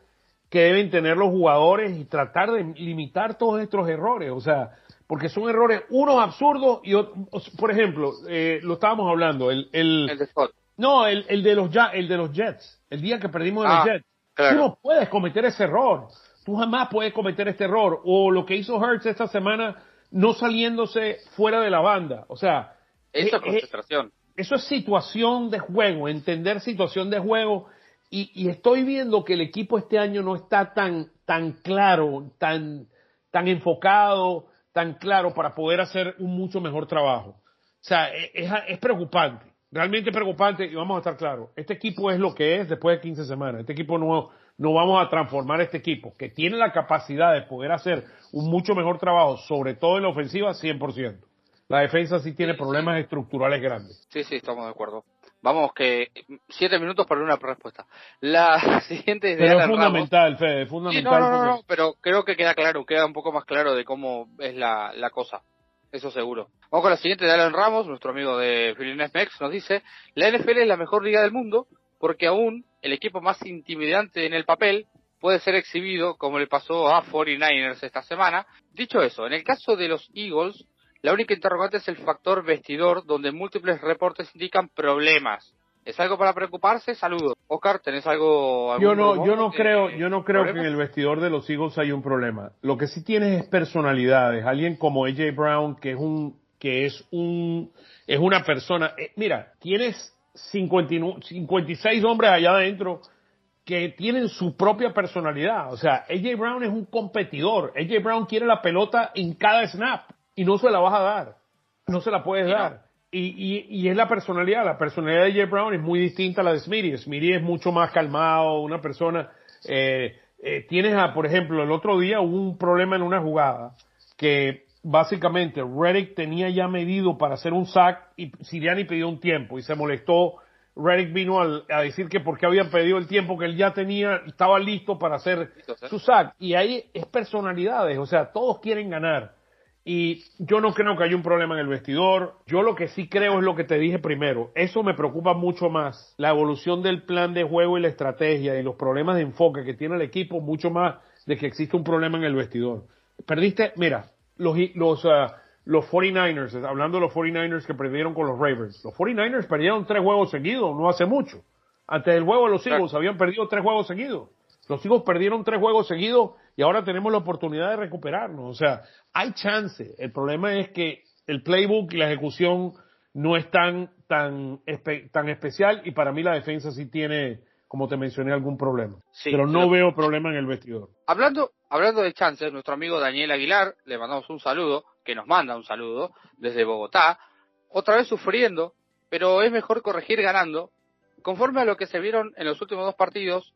Speaker 1: que deben tener los jugadores y tratar de limitar todos estos errores. O sea, porque son errores, unos absurdos y otros, por ejemplo, eh, lo estábamos hablando, el, el,
Speaker 2: El de Scott.
Speaker 1: no, el, el de los el de los Jets, el día que perdimos
Speaker 2: Ah,
Speaker 1: los Jets.
Speaker 2: claro.
Speaker 1: Tú no puedes cometer ese error. Tú jamás puedes cometer este error. O lo que hizo Hurts esta semana, no saliéndose fuera de la banda. O sea,
Speaker 2: Eso
Speaker 1: eh,
Speaker 2: es concentración.
Speaker 1: eso es situación de juego, entender situación de juego. Y, y estoy viendo que el equipo este año no está tan, tan claro, tan, tan enfocado, tan claro para poder hacer un mucho mejor trabajo. O sea, e- es, es preocupante, realmente preocupante y vamos a estar claros. Este equipo es lo que es después de 15 semanas. Este equipo no, no vamos a transformar este equipo, que tiene la capacidad de poder hacer un mucho mejor trabajo, sobre todo en la ofensiva, 100%. La defensa sí tiene problemas estructurales grandes.
Speaker 2: Sí, sí, estamos de acuerdo. Vamos, que siete minutos para una respuesta. La [laughs] siguiente es de
Speaker 1: Pero es
Speaker 2: Ramos.
Speaker 1: fundamental, Fede, es
Speaker 2: Sí,
Speaker 1: fundamental.
Speaker 2: no, no, no, pero creo que queda claro, queda un poco más claro de cómo es la, la cosa. Eso seguro. Vamos con la siguiente de Alan Ramos, nuestro amigo de Filines Mex, nos dice, la NFL es la mejor liga del mundo porque aún el equipo más intimidante en el papel puede ser exhibido como le pasó a 49ers esta semana. Dicho eso, en el caso de los Eagles, la única interrogante es el factor vestidor donde múltiples reportes indican problemas. ¿Es algo para preocuparse? Saludos. Oscar, ¿tenés algo?
Speaker 1: Yo no, yo no
Speaker 2: de-
Speaker 1: creo, yo no creo que en el vestidor de los Eagles hay un problema. Lo que sí tienes es personalidades. Alguien como AJ Brown, que es un, que es un, es una persona. eh, mira, tienes 59 56 hombres allá adentro que tienen su propia personalidad. O sea, AJ Brown es un competidor. AJ Brown quiere la pelota en cada snap y no se la vas a dar. No se la puedes dar. Y, y, y es la personalidad. La personalidad de AJ Brown es muy distinta a la de Smitty. Smitty es mucho más calmado, una persona. Eh, eh, tienes a, por ejemplo, el otro día hubo un problema en una jugada que básicamente Reddick tenía ya medido para hacer un sack y Siriani pidió un tiempo y se molestó. Reddick vino al- a decir que porque habían pedido el tiempo que él ya tenía, estaba listo para hacer su sack. Y ahí es personalidades, o sea, todos quieren ganar. Y yo no creo que haya un problema en el vestidor. Yo lo que sí creo es lo que te dije primero. Eso me preocupa mucho más. La evolución del plan de juego y la estrategia y los problemas de enfoque que tiene el equipo, mucho más de que existe un problema en el vestidor. Perdiste, mira, los, los, ah, los 49ers, hablando de los 49ers que perdieron con los Ravens. Los 49ers perdieron tres juegos seguidos, no hace mucho. Antes del juego de los Eagles habían perdido tres juegos seguidos. Los Eagles perdieron tres juegos seguidos y ahora tenemos la oportunidad de recuperarnos. O sea, hay chance. El problema es que el playbook y la ejecución no es tan, tan, espe- tan especial y para mí la defensa sí tiene, como te mencioné, algún problema.
Speaker 2: Sí,
Speaker 1: Pero no
Speaker 2: pero-
Speaker 1: veo problema en el vestidor.
Speaker 2: Hablando, hablando de chances, nuestro amigo Daniel Aguilar, le mandamos un saludo, que nos manda un saludo desde Bogotá, otra vez sufriendo, pero es mejor corregir ganando. Conforme a lo que se vieron en los últimos dos partidos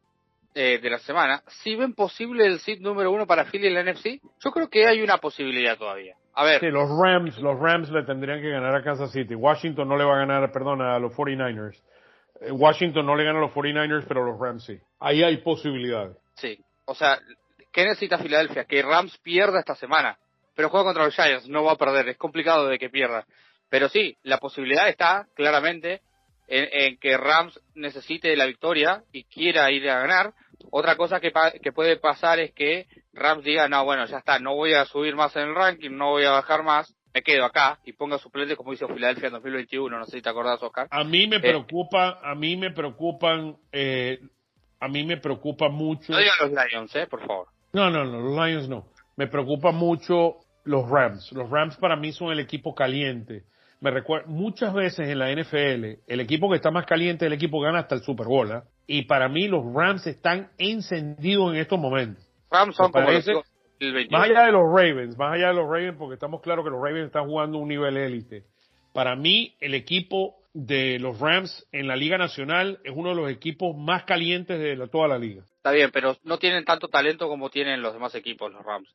Speaker 2: eh, de la semana, si ven posible el seed número uno para Philly en la NFC, yo creo que hay una posibilidad todavía. A ver,
Speaker 1: Sí, los Rams, los Rams le tendrían que ganar a Kansas City. Washington no le va a ganar, perdón, a los 49ers. Eh, Washington no le gana a los 49ers, pero los Rams sí. Ahí hay posibilidades.
Speaker 2: sí, o sea, ¿qué necesita Filadelfia? Que Rams pierda esta semana, pero juega contra los Giants, no va a perder, es complicado de que pierda. Pero sí, la posibilidad está claramente en, que Rams necesite la victoria y quiera ir a ganar. Otra cosa que, que puede pasar es que Rams diga, no, bueno, ya está, no voy a subir más en el ranking, no voy a bajar más, me quedo acá y ponga suplente como hizo Filadelfia en 2021, no sé si te acordás, Oscar.
Speaker 1: A mí
Speaker 2: Eh.
Speaker 1: me preocupa, a mí me preocupan, eh, a mí me preocupa mucho.
Speaker 2: No digan los Lions, eh, por favor.
Speaker 1: No, no, no, los Lions no. Me preocupa mucho los Rams. Los Rams para mí son el equipo caliente. Me recuerda muchas veces en la NFL, el equipo que está más caliente, el equipo gana hasta el Super Bowl. ¿ah? Y para mí los Rams están encendidos en estos momentos.
Speaker 2: Rams son como los
Speaker 1: parece-
Speaker 2: Eagles del 21.
Speaker 1: Más allá de los Ravens, más allá de los Ravens, porque estamos claros que los Ravens están jugando un nivel élite. Para mí, el equipo de los Rams en la Liga Nacional es uno de los equipos más calientes de la- toda la liga.
Speaker 2: Está bien, pero no tienen tanto talento como tienen los demás equipos, los Rams.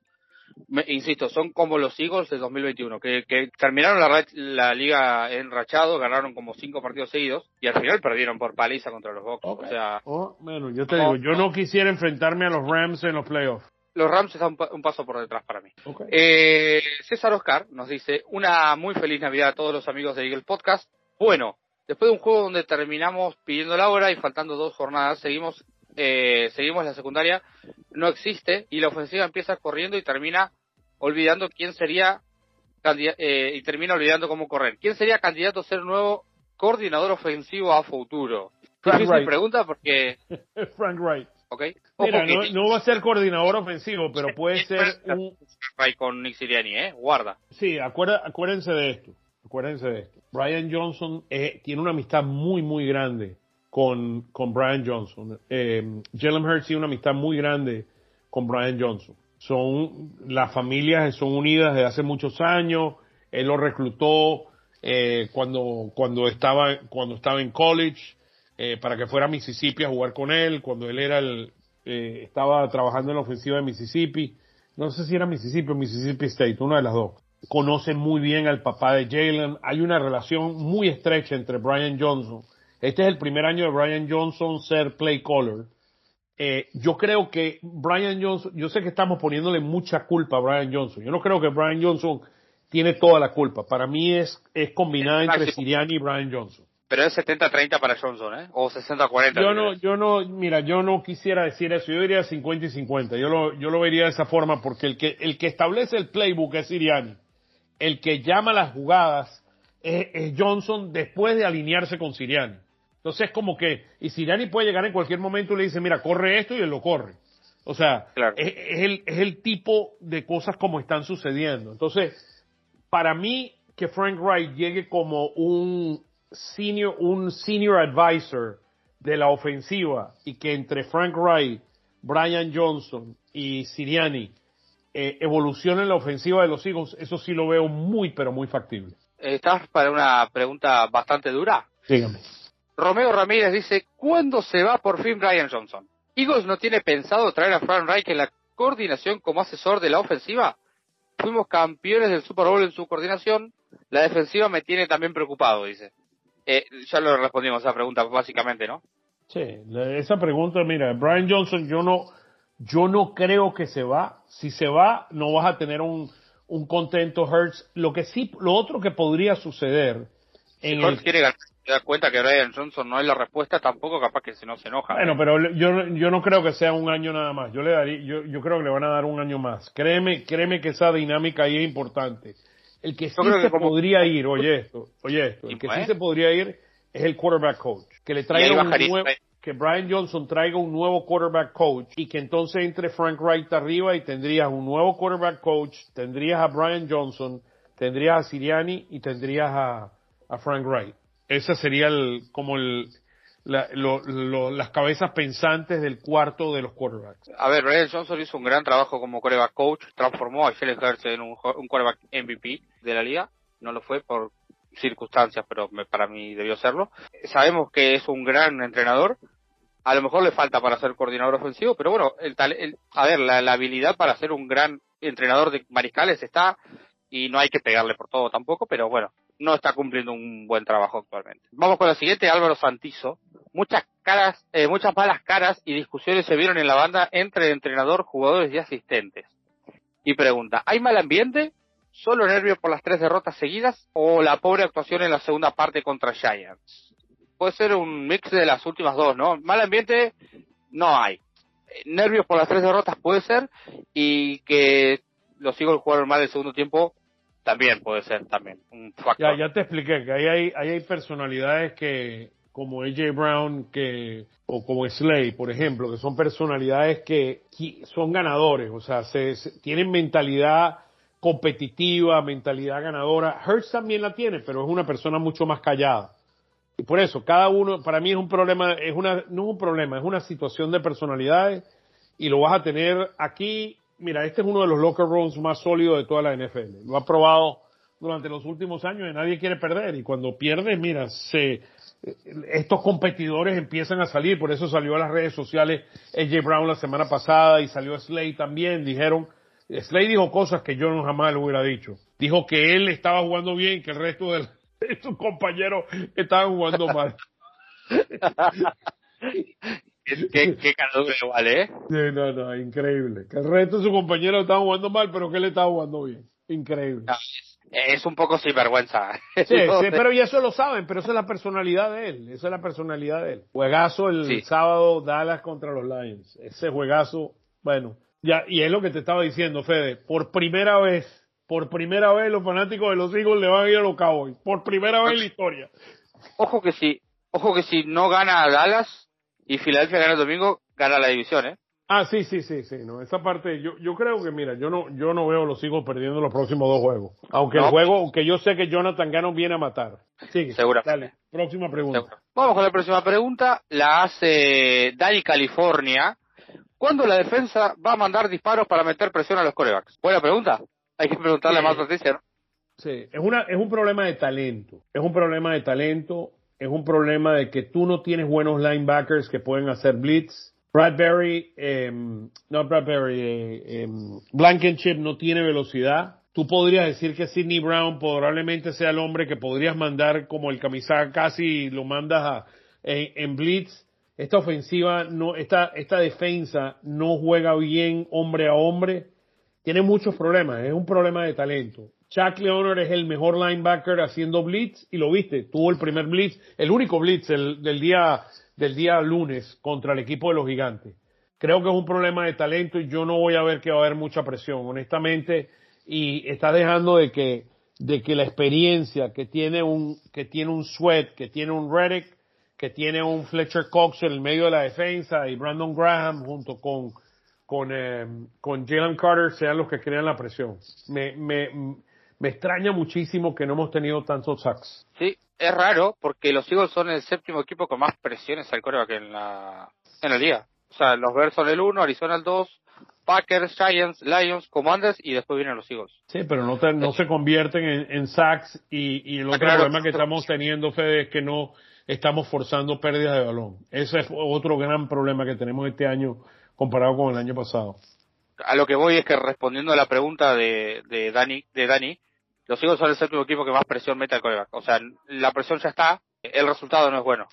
Speaker 2: Me- insisto, son como los Eagles de 2021, que, que terminaron la, la liga enrachado, ganaron como cinco partidos seguidos y al final perdieron por paliza contra los Bucks. O sea,
Speaker 1: Oh, bueno, yo te
Speaker 2: No,
Speaker 1: digo, yo no quisiera enfrentarme a los Rams en los playoffs.
Speaker 2: Los Rams están un, pa- un paso por detrás para mí. Eh, César Oscar nos dice, una muy feliz Navidad a todos los amigos de Eagle Podcast. Bueno, después de un juego donde terminamos pidiendo la hora y faltando dos jornadas, seguimos, eh, seguimos la secundaria, no existe y la ofensiva empieza corriendo y termina olvidando quién sería eh, y termina olvidando cómo correr. ¿Quién sería candidato a ser nuevo coordinador ofensivo a futuro?
Speaker 1: Frank Wright.
Speaker 2: pregunta porque... [laughs]
Speaker 1: Frank Wright.
Speaker 2: Okay.
Speaker 1: Mira, no, no, va a ser coordinador ofensivo, pero puede ser un...
Speaker 2: Con Nick Sirianni, ¿eh? Guarda.
Speaker 1: Sí, acuerda, acuérdense de esto. Acuérdense de esto. Brian Johnson eh, tiene una amistad muy, muy grande con, con Brian Johnson. Eh, Jalen Hurts tiene una amistad muy grande con Brian Johnson. Son, las familias son unidas desde hace muchos años. Él lo reclutó eh, cuando, cuando, estaba, cuando estaba en college eh, para que fuera a Mississippi a jugar con él, cuando él era el, eh, estaba trabajando en la ofensiva de Mississippi. No sé si era Mississippi o Mississippi State, una de las dos. Conoce muy bien al papá de Jalen. Hay una relación muy estrecha entre Brian Johnson. Este es el primer año de Brian Johnson ser play caller. Eh, yo creo que Brian Johnson, yo sé que estamos poniéndole mucha culpa a Brian Johnson. Yo no creo que Brian Johnson tiene toda la culpa. Para mí es, es combinada entre Siriani y Brian Johnson.
Speaker 2: Pero es 70-30 para Johnson, ¿eh? O 60-40.
Speaker 1: Yo no, yo no, mira, yo no quisiera decir eso. Yo diría 50 y 50. Yo lo, yo lo vería de esa forma porque el que, el que establece el playbook es Siriani. El que llama las jugadas es, Johnson después de alinearse con Siriani. Entonces es como que, y Siriani puede llegar en cualquier momento y le dice, mira, corre esto y él lo corre. O sea, es, el, es el tipo de cosas como están sucediendo. Entonces, para mí, que Frank Wright llegue como un, senior, un senior advisor de la ofensiva y que entre Frank Wright, Brian Johnson y Siriani eh, evolucionen la ofensiva de los Eagles, eso sí lo veo muy, pero muy factible.
Speaker 2: ¿Estás para una pregunta bastante dura?
Speaker 1: Dígame.
Speaker 2: Romeo Ramírez dice, ¿cuándo se va por fin Brian Johnson? ¿Eagles no tiene pensado traer a Frank Wright en la coordinación como asesor de la ofensiva? Fuimos campeones del Super Bowl en su coordinación. La defensiva me tiene también preocupado, dice. Eh, ya lo respondimos a esa pregunta, básicamente, ¿no?
Speaker 1: Sí, esa pregunta, mira, Brian Johnson, yo no, yo no creo que se va. Si se va, no vas a tener un, un contento Hertz. Lo que sí, lo otro que podría suceder.
Speaker 2: En si el... quiere ganar, se da cuenta que Brian Johnson no es la respuesta, tampoco capaz que se no se enoja.
Speaker 1: Bueno, pero yo, yo no creo que sea un año nada más. Yo le daría, yo, yo creo que le van a dar un año más. Créeme, créeme que esa dinámica ahí es importante. El que sí se podría ir, oye esto, oye esto, el que sí se podría ir es el quarterback coach. Que le traiga un nuevo, que Brian Johnson traiga un nuevo quarterback coach y que entonces entre Frank Wright arriba y tendrías un nuevo quarterback coach, tendrías a Brian Johnson, tendrías a Siriani y tendrías a, a Frank Wright. Ese sería el, como el, las cabezas pensantes del cuarto de los quarterbacks.
Speaker 2: A ver, Brian Johnson hizo un gran trabajo como quarterback coach, transformó a Jalen Hurts en un, quarterback MVP de la liga, no lo fue por circunstancias, pero para mí debió serlo. Sabemos que es un gran entrenador, a lo mejor le falta para ser coordinador ofensivo, pero bueno, el, a ver, la, habilidad para ser un gran entrenador de mariscales está y no hay que pegarle por todo tampoco, pero bueno, no está cumpliendo un buen trabajo actualmente. Vamos con la siguiente, Álvaro Santizo. Muchas caras, eh, muchas malas caras y discusiones se vieron en la banda entre entrenador, jugadores y asistentes. Y pregunta, ¿hay mal ambiente? ¿Solo nervios por las tres derrotas seguidas? ¿O la pobre actuación en la segunda parte contra Giants? Puede ser un mix de las últimas dos, ¿no? Mal ambiente no hay. Nervios por las tres derrotas puede ser y que los Eagles jugaron mal el segundo tiempo también puede ser también un.
Speaker 1: Ya, ya te expliqué que ahí hay, hay personalidades que, como AJ Brown, que, o como Slay, por ejemplo, que son personalidades que, son ganadores, o sea, se, tienen mentalidad competitiva, mentalidad ganadora. Hurts también la tiene, pero es una persona mucho más callada. Y por eso, cada uno, para mí es un problema, es una, no es un problema, es una situación de personalidades y lo vas a tener aquí mira, este es uno de los locker rooms más sólidos de toda la NFL. Lo ha probado durante los últimos años y nadie quiere perder. Y cuando pierdes, mira, estos competidores empiezan a salir. Por eso salió a las redes sociales AJ Brown la semana pasada y salió Slay también. Dijeron, Slay dijo cosas que yo no jamás le hubiera dicho. Dijo que él estaba jugando bien, que el resto de, [laughs] sus compañeros estaban jugando mal. [laughs]
Speaker 2: Qué, qué, igual, ¿eh?
Speaker 1: Sí, no, no, increíble. Que el resto de sus compañeros estaban jugando mal, pero que él estaba jugando bien. Increíble.
Speaker 2: es un poco sinvergüenza.
Speaker 1: Sí, [laughs] sí, pero ya eso lo saben, pero esa es la personalidad de él. Esa es la personalidad de él. Juegazo el sábado, Dallas contra los Lions. Ese juegazo, bueno, ya, y es lo que te estaba diciendo, Fede. Por primera vez por primera vez los fanáticos de los Eagles le van a ir a los Cowboys. Por primera vez en la historia.
Speaker 2: Ojo que si, ojo que si no gana Dallas y Filadelfia gana el domingo, gana la división, ¿eh?
Speaker 1: Ah, sí, sí, sí, sí, no, esa parte, yo, yo creo que, mira, yo no, yo no veo los Eagles perdiendo los próximos dos juegos. Aunque el juego, aunque yo sé que Jonathan Gannon viene a matar. Sigue.
Speaker 2: Seguramente.
Speaker 1: Dale, próxima pregunta.
Speaker 2: Vamos con la próxima pregunta, la hace Dani California. ¿Cuándo la defensa va a mandar disparos para meter presión a los corebacks? Buena pregunta. Hay que preguntarle a más noticias, ¿no?
Speaker 1: Sí, es, una, es un problema de talento. Es un problema de talento. Es un problema de que tú no tienes buenos linebackers que pueden hacer blitz. Bradbury, eh, no Bradbury, eh, eh, Blankenship no tiene velocidad. Tú podrías decir que Sidney Brown probablemente sea el hombre que podrías mandar como el camisar casi lo mandas a, en, en blitz. Esta ofensiva, no, esta, esta defensa no juega bien hombre a hombre tiene muchos problemas, es un problema de talento. Chuck Leonard es el mejor linebacker haciendo blitz y lo viste, tuvo el primer blitz, el único blitz del día del día lunes contra el equipo de los gigantes. Creo que es un problema de talento y yo no voy a ver que va a haber mucha presión, honestamente, y está dejando de que de que la experiencia que tiene un que tiene un Sweat, que tiene un Reddick, que tiene un Fletcher Cox en el medio de la defensa y Brandon Graham junto con con, eh, con Jalen Carter sean los que crean la presión. Me, me, me extraña muchísimo que no hemos tenido tantos sacks.
Speaker 2: Sí, es raro porque los Eagles son el séptimo equipo con más presiones al coreback en la, en la liga. O sea, los Bears son el 1, Arizona el 2, Packers, Giants, Lions, Commanders y después vienen los Eagles.
Speaker 1: Sí, pero no, no se convierten en, en sacks y, y el otro problema que estamos teniendo, Fede, es que no estamos forzando pérdidas de balón. Ese es otro gran problema que tenemos este año comparado con el año pasado.
Speaker 2: A lo que voy es que respondiendo a la pregunta de, de Dani, de Dani, los Eagles son el séptimo equipo que más presión mete al coreback. O sea, la presión ya está, el resultado no es bueno.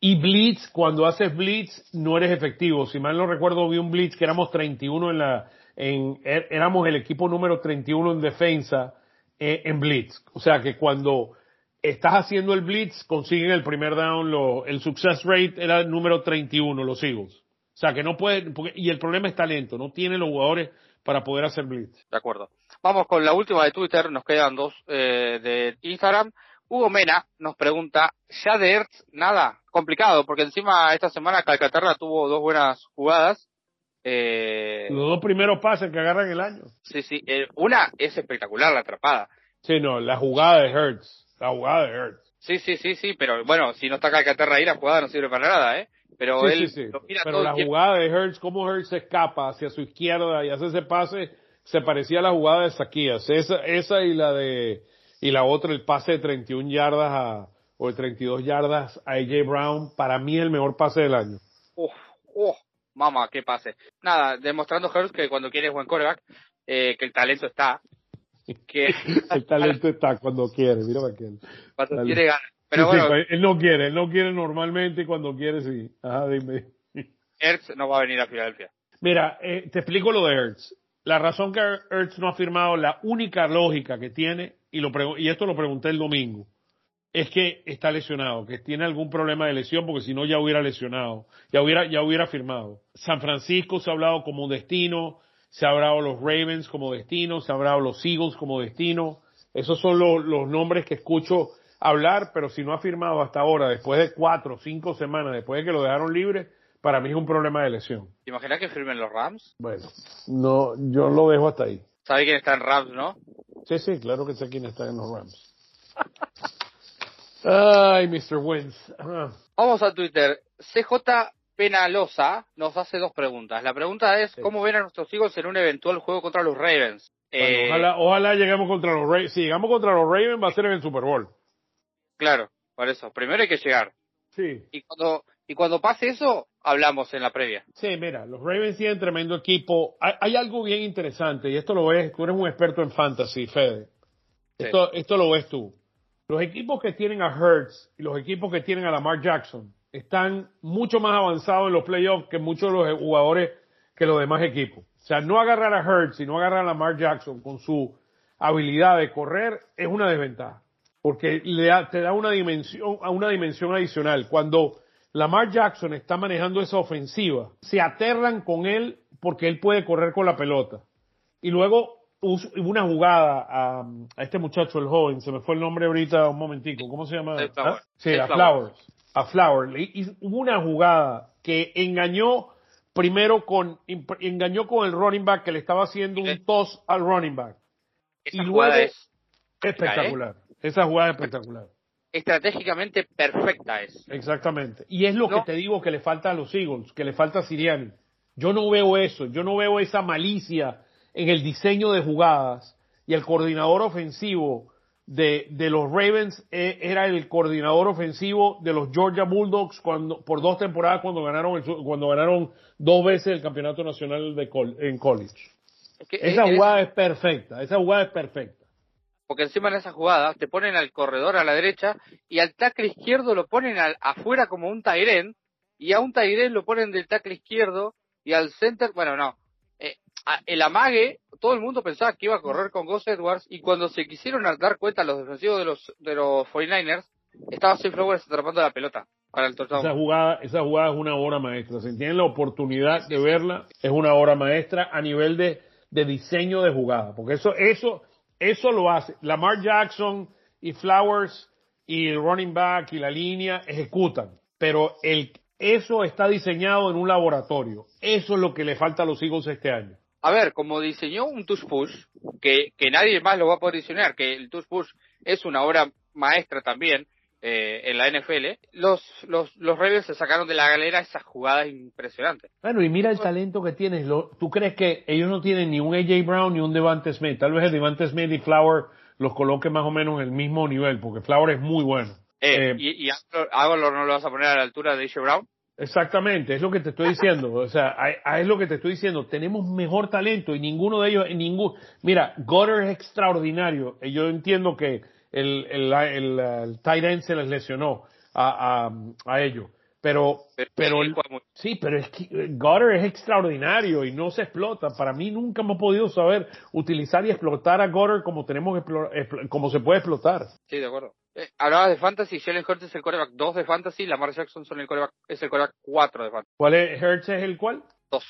Speaker 1: Y blitz, cuando haces blitz, no eres efectivo. Si mal no recuerdo, vi un blitz que éramos 31 en la, en, er, éramos el equipo número 31 en defensa eh, en blitz. O sea que cuando estás haciendo el blitz, consiguen el primer down, lo, el success rate era el número 31, los Eagles. O sea, que no puede, y el problema es talento, no tiene los jugadores para poder hacer blitz.
Speaker 2: De acuerdo. Vamos con la última de Twitter, nos quedan dos eh, de Instagram. Hugo Mena nos pregunta, ¿ya de Ertz nada? Complicado, porque encima esta semana Calcaterra tuvo dos buenas jugadas. Eh...
Speaker 1: Los dos primeros pases que agarran el año.
Speaker 2: Sí, sí. Eh, una es espectacular, la atrapada.
Speaker 1: Sí, no, la jugada de Hertz. La jugada de Hertz.
Speaker 2: Sí, sí, sí, sí, pero bueno, si no está Calcaterra ahí, la jugada no sirve para nada, ¿eh? Pero él
Speaker 1: Pero la jugada de Hertz, cómo Hertz se escapa hacia su izquierda y hace ese pase, se parecía a la jugada de Saquías. Esa, esa y la de, y la otra, el pase de 31 yardas a, o de 32 yardas a AJ Brown, para mí el mejor pase del año.
Speaker 2: Uf, uf, mamá, qué pase. Nada, demostrando Hertz que cuando quiere buen coreback, eh, que el talento está. Que... [laughs]
Speaker 1: el talento está cuando quiere, mira aquel.
Speaker 2: Cuando quiere ganar. Pero bueno,
Speaker 1: sí, él no quiere, él no quiere normalmente y cuando quiere sí. Ajá, dime.
Speaker 2: Ertz no va a venir a Filadelfia.
Speaker 1: Mira, eh, te explico lo de Ertz. La razón que Ertz no ha firmado, la única lógica que tiene, y, lo y esto lo pregunté el domingo, es que está lesionado, que tiene algún problema de lesión, porque si no ya hubiera lesionado, ya hubiera, ya hubiera firmado. San Francisco se ha hablado como destino, se ha hablado los Ravens como destino, se ha hablado los Eagles como destino. Esos son los, los nombres que escucho hablar, pero si no ha firmado hasta ahora, después de cuatro o cinco semanas, después de que lo dejaron libre, para mí es un problema de lesión.
Speaker 2: ¿Te imaginas que firmen los Rams?
Speaker 1: Bueno, no, yo lo dejo hasta ahí.
Speaker 2: ¿Sabe quién está en Rams, no?
Speaker 1: Sí, sí, claro que sé quién está en los Rams. [laughs] Ay, Mr. Wins.
Speaker 2: Vamos a Twitter. CJ Penalosa nos hace dos preguntas. La pregunta es, sí. ¿cómo ven a nuestros hijos en un eventual juego contra los Ravens?
Speaker 1: Bueno, eh... ojalá, ojalá lleguemos contra los Ravens. Si llegamos contra los Ravens va a ser en el Super Bowl.
Speaker 2: Claro, por eso. Primero hay que llegar.
Speaker 1: Sí.
Speaker 2: Y cuando, y cuando pase eso, hablamos en la previa.
Speaker 1: Sí, mira, los Ravens tienen tremendo equipo. Hay, hay algo bien interesante, y esto lo ves, tú eres un experto en fantasy, Fede. Sí. Esto, esto lo ves tú. Los equipos que tienen a Hurts y los equipos que tienen a Lamar Jackson están mucho más avanzados en los playoffs que muchos de los jugadores que los demás equipos. O sea, no agarrar a Hurts y no agarrar a Lamar Jackson con su habilidad de correr es una desventaja porque le da, te da una dimensión, una dimensión adicional. Cuando Lamar Jackson está manejando esa ofensiva, se aterran con él porque él puede correr con la pelota. Y luego una jugada a, este muchacho, el joven, se me fue el nombre ahorita un momentico, ¿cómo se llama? ¿Ah? Sí, a Flowers. A Flowers. Hubo una jugada que engañó primero con, engañó con el running back que le estaba haciendo un toss al running back.
Speaker 2: Esa y jugada es
Speaker 1: espectacular. Esa jugada es espectacular.
Speaker 2: Estratégicamente perfecta es.
Speaker 1: Exactamente. Y es lo que te digo que le falta a los Eagles, que le falta a Siriani. Yo no veo eso, yo no veo esa malicia en el diseño de jugadas y el coordinador ofensivo de, de los Ravens eh, era el coordinador ofensivo de los Georgia Bulldogs cuando, por dos temporadas cuando ganaron, cuando ganaron dos veces el campeonato nacional de en college. esa jugada es perfecta, esa jugada es perfecta.
Speaker 2: Porque encima en esa jugada te ponen al corredor a la derecha y al tackle izquierdo lo ponen afuera como un Tyren y a un Tyren lo ponen del tackle izquierdo y al center, bueno, no, el amague, todo el mundo pensaba que iba a correr con Gus Edwards y cuando se quisieron dar cuenta los defensivos de los de los 49ers, estaba Safe Flowers atrapando la pelota para el
Speaker 1: Esa jugada, esa jugada es una obra maestra. Si tienen la oportunidad de verla, es una obra maestra a nivel de, de diseño de jugada, porque eso eso eso lo hace. Lamar Jackson y Flowers y running back y la línea ejecutan, pero el eso está diseñado en un laboratorio. Eso es lo que le falta a los Eagles este año.
Speaker 2: A ver, como diseñó un touch push, que, que nadie más lo va a poder diseñar, que el touch push es una obra maestra también eh, en la NFL, los, los, los Ravens se sacaron de la galera esas jugadas impresionantes.
Speaker 1: Bueno, y mira el talento que tienes. ¿Tú crees que ellos no tienen ni un AJ Brown ni un Devante Smith? Tal vez el Devante Smith y Flower los coloque más o menos en el mismo nivel, porque Flower es muy bueno.
Speaker 2: Eh, eh, ¿Y, y no lo vas a poner a la altura de AJ Brown?
Speaker 1: Exactamente, es lo que te estoy diciendo. O sea, es lo que te estoy diciendo. Tenemos mejor talento y ninguno de ellos, ningún. Mira, Goddard es extraordinario. Yo entiendo que el, el, el, tight end se les lesionó a, a, a ellos. Pero, pero, sí, pero es que Goddard es extraordinario y no se explota. Para mí nunca hemos podido saber utilizar y explotar a Goddard como tenemos, como se puede explotar.
Speaker 2: Sí, de acuerdo. Eh, hablabas de Fantasy, Jalen Hurts es el coreback 2 de Fantasy, Lamar Jackson son el coreback, es el coreback 4 de Fantasy.
Speaker 1: ¿Cuál es, Hurts es el cuál?
Speaker 2: 2.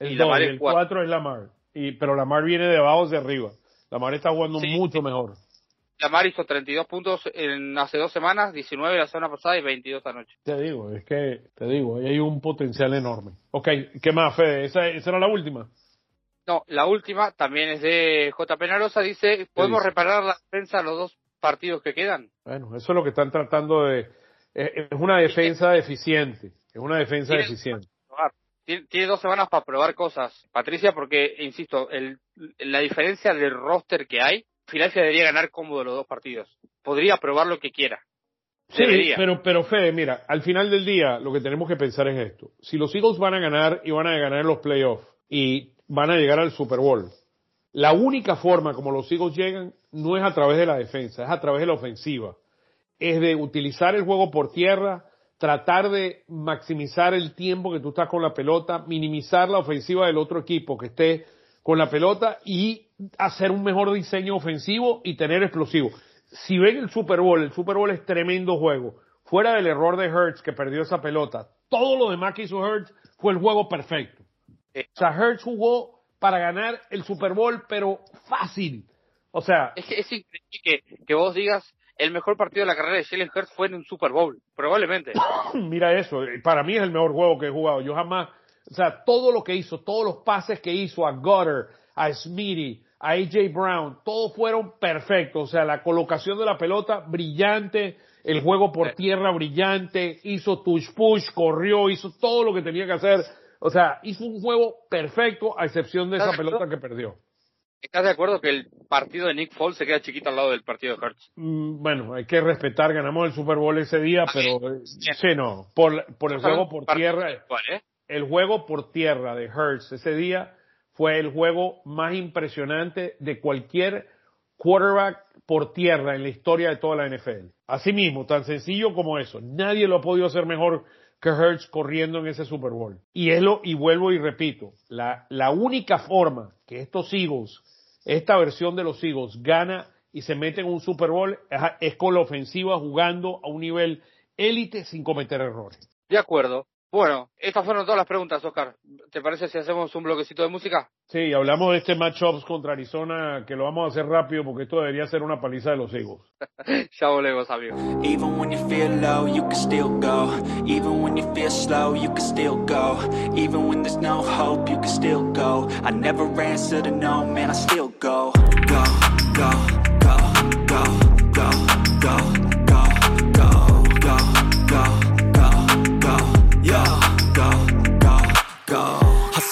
Speaker 1: El 2 el 4 es Lamar. Y, pero Lamar viene de abajo hacia arriba. Lamar está jugando mucho mejor.
Speaker 2: Lamar hizo 32 puntos en, hace dos semanas, 19 la semana pasada y 22 anoche.
Speaker 1: Te digo, es que, te digo, ahí hay un potencial enorme. Ok, ¿qué más, Fede? ¿Esa, esa era la última?
Speaker 2: No, la última también es de J. Penarosa, dice, ¿podemos reparar la defensa los dos partidos que quedan.
Speaker 1: Bueno, eso es lo que están tratando de... Es una defensa eficiente, es una defensa eficiente.
Speaker 2: Tiene, dos semanas para probar cosas, Patricia, porque, insisto, el, la diferencia del roster que hay, Filadelfia debería ganar cómodo los dos partidos. Podría probar lo que quiera.
Speaker 1: Sí, pero, pero Fede, mira, al final del día lo que tenemos que pensar es esto. Si los Eagles van a ganar y van a ganar los playoffs y van a llegar al Super Bowl, la única forma como los Eagles llegan no es a través de la defensa, es a través de la ofensiva. Es de utilizar el juego por tierra, tratar de maximizar el tiempo que tú estás con la pelota, minimizar la ofensiva del otro equipo que esté con la pelota y hacer un mejor diseño ofensivo y tener explosivo. Si ven el Super Bowl, el Super Bowl es tremendo juego. Fuera del error de Hertz que perdió esa pelota, todo lo demás que hizo Hertz fue el juego perfecto. O sea, Hertz jugó para ganar el Super Bowl, pero fácil. O sea.
Speaker 2: Es, es increíble que, vos digas el mejor partido de la carrera de Jalen Hurts fue en un Super Bowl, probablemente. [coughs]
Speaker 1: Mira eso, para mí es el mejor juego que he jugado. Yo jamás, o sea, todo lo que hizo, todos los pases que hizo a Gutter, a Smitty, a AJ Brown, todos fueron perfectos. O sea, la colocación de la pelota brillante, el juego por tierra brillante, hizo touch push, corrió, hizo todo lo que tenía que hacer o sea, hizo un juego perfecto a excepción de esa pelota que perdió.
Speaker 2: ¿Estás de acuerdo que el partido de Nick Foles se queda chiquito al lado del partido de Hurts?
Speaker 1: Mm, bueno, hay que respetar, ganamos el Super Bowl ese día, pero eh, sí, no, por, por el juego por tierra, ¿eh? el juego por tierra de Hurts ese día fue el juego más impresionante de cualquier quarterback por tierra en la historia de toda la NFL. Así mismo, tan sencillo como eso. Nadie lo ha podido hacer mejor que Hurts corriendo en ese Super Bowl. Y es lo, y vuelvo y repito, la, la única forma que estos Eagles, esta versión de los Eagles gana y se mete en un Super Bowl es, con la ofensiva jugando a un nivel élite sin cometer errores.
Speaker 2: De acuerdo.
Speaker 3: Bueno, estas fueron todas las preguntas, Oscar. ¿Te parece si hacemos un bloquecito de música?
Speaker 1: Sí, hablamos de este matchups contra Arizona, que lo vamos a hacer rápido porque esto debería ser una paliza de los Eagles. [laughs]
Speaker 3: ya volvemos, amigos. Even when you feel low, you can still go. Even when you feel slow, you can still go. Even when there's no hope, you can still go. I never answer to no, man, I still go. Go, go, go, go, go, go,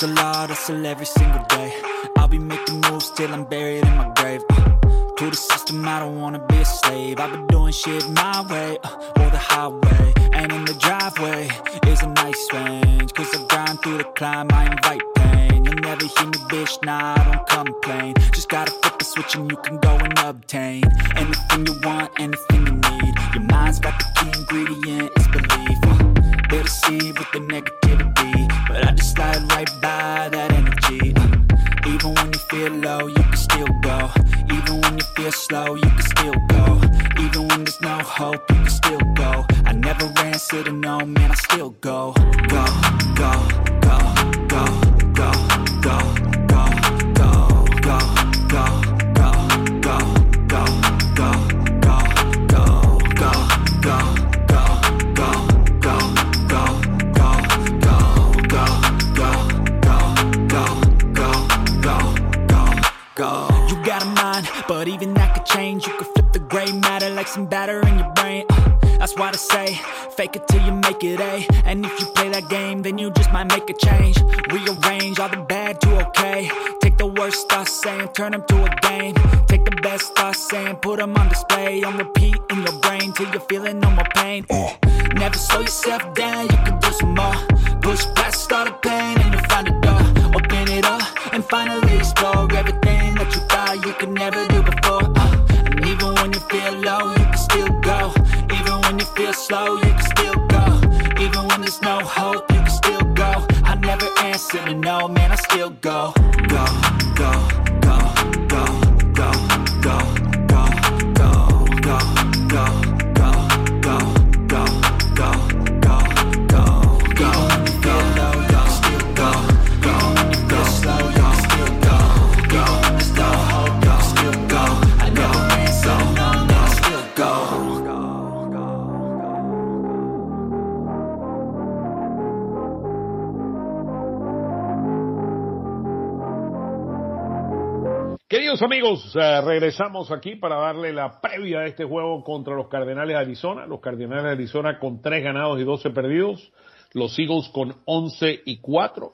Speaker 3: Hustle hard, hustle every single day. I'll be making moves till I'm buried in my grave. Uh, to the system, I don't wanna be a slave. I've been doing shit my way, uh, or the highway. And in the driveway is a nice range. Cause I grind through the climb, I invite pain. You'll never hear me, bitch, nah, I don't complain. Just gotta flip the switch and you can go and obtain anything you want, anything you need. Your mind's got the key ingredient, it's belief. Uh, they deceive with the negativity, but I just slide right by that energy. Uh, even when you feel low, you can still go. Even when you feel slow, you can still go. Even when there's no hope, you can still go. I never answer to no, man, I still go, go, go, go, go, go, go, some batter in your brain. Uh, that's why I say, fake it till you make it A. And if you play that game, then you just might make a change. Rearrange all the bad to okay. Take the worst thoughts saying, turn them to a game. Take the best thoughts saying, put them on display. On repeat in your brain till you're feeling no more pain. Uh, never slow yourself down, you can do some more. Push past all the pain and you'll find a door. Open it up and finally explore slow, you can still go. Even when there's no hope, you can still go. I never answer to no, man, I still go. Go, go, go, go,
Speaker 1: Amigos, eh, regresamos aquí para darle la previa de este juego contra los Cardenales de Arizona. Los Cardenales de Arizona con 3 ganados y 12 perdidos. Los Eagles con 11 y 4.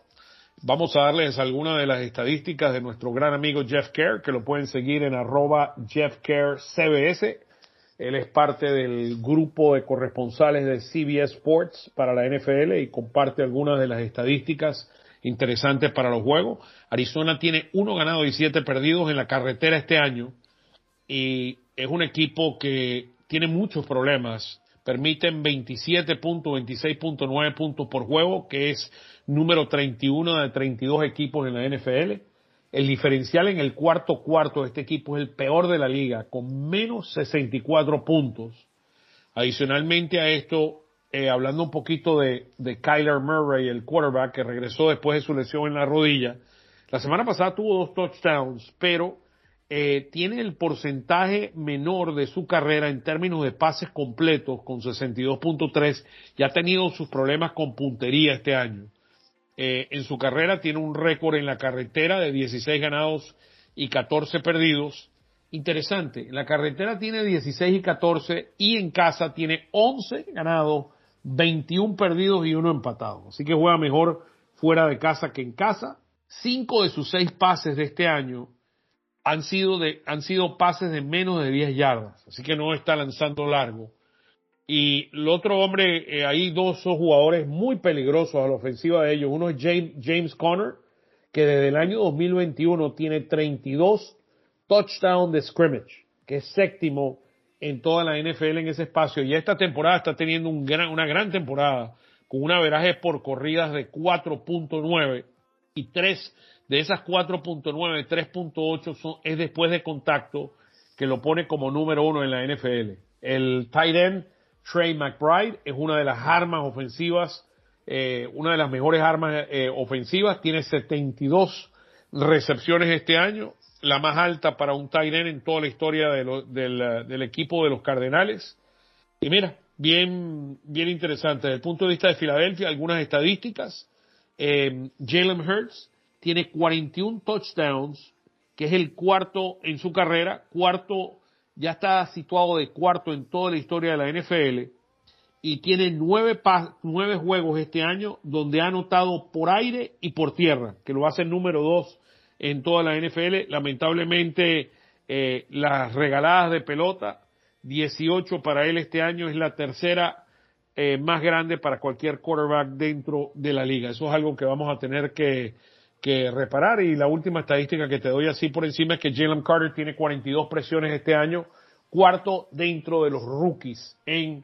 Speaker 1: Vamos a darles algunas de las estadísticas de nuestro gran amigo Jeff Kerr, que lo pueden seguir en arroba Jeff Kerr CBS. Él es parte del grupo de corresponsales de CBS Sports para la NFL y comparte algunas de las estadísticas interesantes para los juegos. Arizona tiene uno ganado y siete perdidos en la carretera este año y es un equipo que tiene muchos problemas. Permiten 27 puntos, 26.9 puntos por juego, que es número 31 de 32 equipos en la NFL. El diferencial en el cuarto cuarto de este equipo es el peor de la liga, con menos 64 puntos. Adicionalmente a esto, eh, hablando un poquito de, Kyler Murray, el quarterback que regresó después de su lesión en la rodilla, la semana pasada tuvo dos touchdowns, pero eh, tiene el porcentaje menor de su carrera en términos de pases completos, con 62.3, y ha tenido sus problemas con puntería este año. Eh, en su carrera tiene un récord en la carretera de 16 ganados y 14 perdidos. Interesante, en la carretera tiene 16 y 14 y en casa tiene 11 ganados, 21 perdidos y uno empatado. Así que juega mejor fuera de casa que en casa. Cinco de sus seis pases de este año han sido, de, han sido pases de menos de 10 yardas, así que no está lanzando largo. Y el otro hombre, eh, hay dos jugadores muy peligrosos a la ofensiva de ellos. Uno es James, James Conner, que desde el año 2021 tiene 32 touchdowns de scrimmage, que es séptimo en toda la NFL en ese espacio. Y esta temporada está teniendo un gran, una gran temporada, con un averaje por corridas de 4.9 y 3 de esas 4.9, 3.8 son, es después de contacto que lo pone como número uno en la NFL. El tight end Trey McBride es una de las armas ofensivas eh, una de las mejores armas eh, ofensivas, tiene 72 recepciones este año, la más alta para un end en toda la historia del, equipo de los Cardenales. Y mira, bien, bien interesante. Desde el punto de vista de Filadelfia, algunas estadísticas. Eh, Jalen Hurts tiene 41 touchdowns, que es el cuarto en su carrera, cuarto, ya está situado de cuarto en toda la historia de la NFL y tiene nueve, nueve juegos este año donde ha anotado por aire y por tierra, que lo hace el número dos en toda la NFL. Lamentablemente, eh, las regaladas de pelota, 18 para él este año, es la tercera eh, más grande para cualquier quarterback dentro de la liga. Eso es algo que vamos a tener que, que reparar. Y la última estadística que te doy así por encima es que Jalen Carter tiene 42 presiones este año, cuarto dentro de los rookies en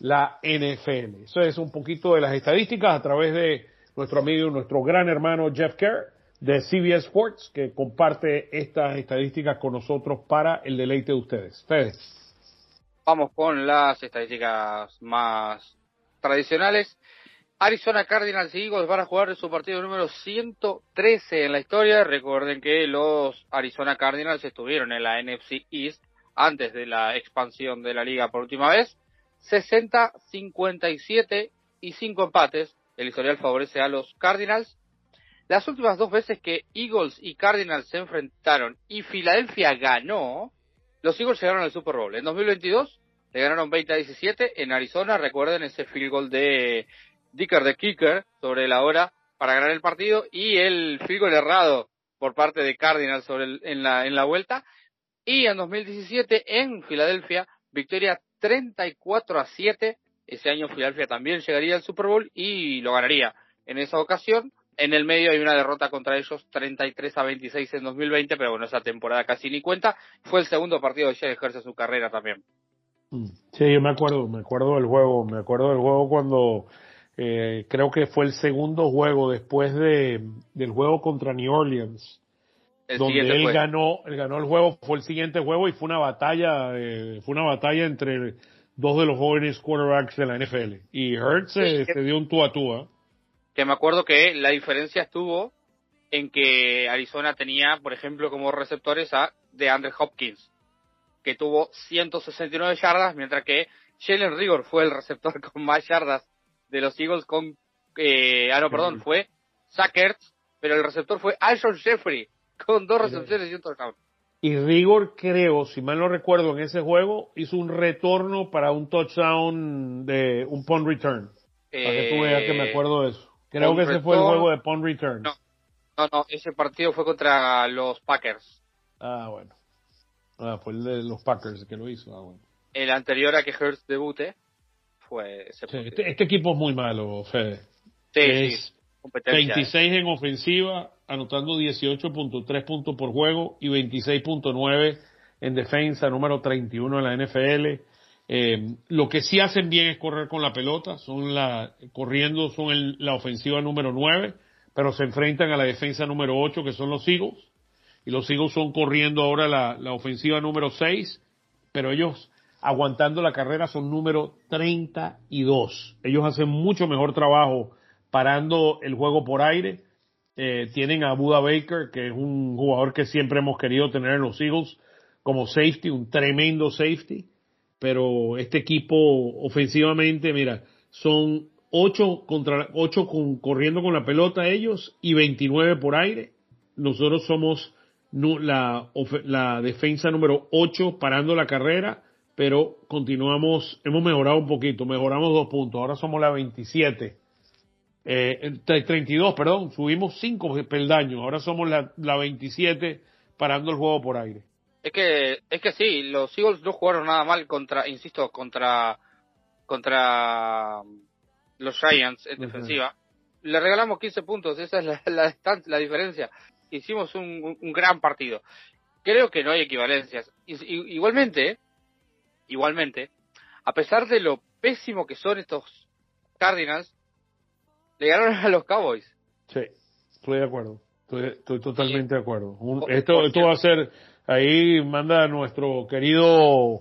Speaker 1: la NFL. Eso es un poquito de las estadísticas a través de nuestro amigo, nuestro gran hermano Jeff Kerr de CBS Sports, que comparte estas estadísticas con nosotros para el deleite de ustedes. Fede.
Speaker 2: Vamos con las estadísticas más tradicionales. Arizona Cardinals y Eagles van a jugar su partido número 113 en la historia. Recuerden que los Arizona Cardinals estuvieron en la NFC East antes de la expansión de la liga por última vez. 60, 57 y 5 empates. El historial favorece a los Cardinals. Las últimas dos veces que Eagles y Cardinals se enfrentaron y Filadelfia ganó, los Eagles llegaron al Super Bowl. En 2022 le ganaron 20 a 17 en Arizona. Recuerden ese field goal de Dicker de Kicker sobre la hora para ganar el partido y el field goal errado por parte de Cardinals sobre en, la, en la vuelta. Y en 2017 en Filadelfia, victoria 34 a 7. Ese año Filadelfia también llegaría al Super Bowl y lo ganaría. En esa ocasión, en el medio hay una derrota contra ellos 33 a 26 en 2020, pero bueno, esa temporada casi ni cuenta. Fue el segundo partido de Hurts en su carrera también.
Speaker 1: Mm. Sí, yo me acuerdo, me acuerdo del juego, me acuerdo del juego cuando eh, creo que fue el segundo juego después de, del juego contra New Orleans donde él ganó, él ganó el juego, fue el siguiente juego y fue una batalla, eh, fue una batalla entre dos de los jóvenes quarterbacks de la NFL. Y Hurts se, dio un tú a tú. ¿eh?
Speaker 2: Que me acuerdo que la diferencia estuvo en que Arizona tenía, por ejemplo, como receptores a DeAndre Hopkins, que tuvo 169 yardas, mientras que Jalen Rigor fue el receptor [laughs] con más yardas de los Eagles con, eh, ah no, perdón, fue Zach pero el receptor fue Alshon Jeffrey, con dos recepciones y un touchdown.
Speaker 1: Y Rigor, creo, si mal no recuerdo, en ese juego hizo un retorno para un touchdown de un punt return. para que tú veas que me eh, acuerdo de eso. Creo que ese fue el juego de punt return.
Speaker 2: No, no, no, ese partido fue contra los Packers.
Speaker 1: Ah, bueno. Ah, fue el de los Packers que lo hizo. Ah, bueno.
Speaker 2: El anterior a que Hurst debute fue ese
Speaker 1: este, este, equipo es muy malo, Fede.
Speaker 2: Sí, sí.
Speaker 1: 26 en ofensiva, anotando 18.3 puntos por juego y 26.9 en defensa, número 31 en la NFL. Eh, lo que sí hacen bien es correr con la pelota, son la, corriendo son la ofensiva número 9, pero se enfrentan a la defensa número 8 que son los Eagles, y los Eagles son corriendo ahora la, ofensiva número 6, pero ellos aguantando la carrera son número 32. Ellos hacen mucho mejor trabajo parando el juego por aire. Eh, tienen a Buda Baker, que es un jugador que siempre hemos querido tener en los Eagles como safety, un tremendo safety. Pero este equipo ofensivamente, mira, son 8 contra 8 con, corriendo con la pelota ellos y 29 por aire. Nosotros somos la, la defensa número 8 parando la carrera, pero continuamos, hemos mejorado un poquito, mejoramos dos puntos, ahora somos la 27 eh, 32, perdón, subimos 5 peldaños, ahora somos la, la 27 parando el juego por aire.
Speaker 2: Es que, es que sí, los Eagles no jugaron nada mal contra, insisto, contra, contra los Giants en defensiva. Le regalamos 15 puntos, esa es la, la, la diferencia. Hicimos un, un, gran partido. Creo que no hay equivalencias. igualmente, igualmente, a pesar de lo pésimo que son estos Cardinals, le ganaron a los Cowboys.
Speaker 1: Sí, estoy de acuerdo. Estoy, totalmente de acuerdo. esto, esto va a ser, ahí manda nuestro querido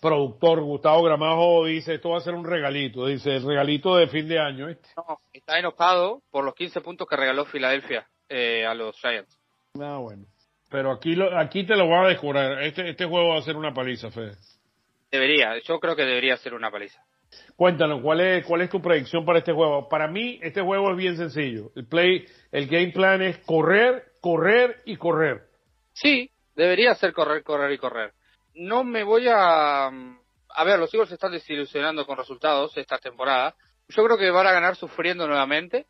Speaker 1: productor Gustavo Gramajo dice, esto va a ser un regalito, dice, el regalito de fin de año. Este.
Speaker 2: No, está enojado por los 15 puntos que regaló Filadelfia eh, a los Giants.
Speaker 1: Ah, bueno. Pero aquí, lo, aquí te lo voy a descubrir. Este, este juego va a ser una paliza, Fede.
Speaker 2: Debería, yo creo que debería ser una paliza.
Speaker 1: Cuéntanos, ¿cuál es, ¿cuál es tu predicción para este juego? Para mí, este juego es bien sencillo. El play, el game plan es correr, correr y correr.
Speaker 2: Sí, debería ser correr, correr y correr. No me voy a... A ver, los Eagles se están desilusionando con resultados esta temporada. Yo creo que van a ganar sufriendo nuevamente.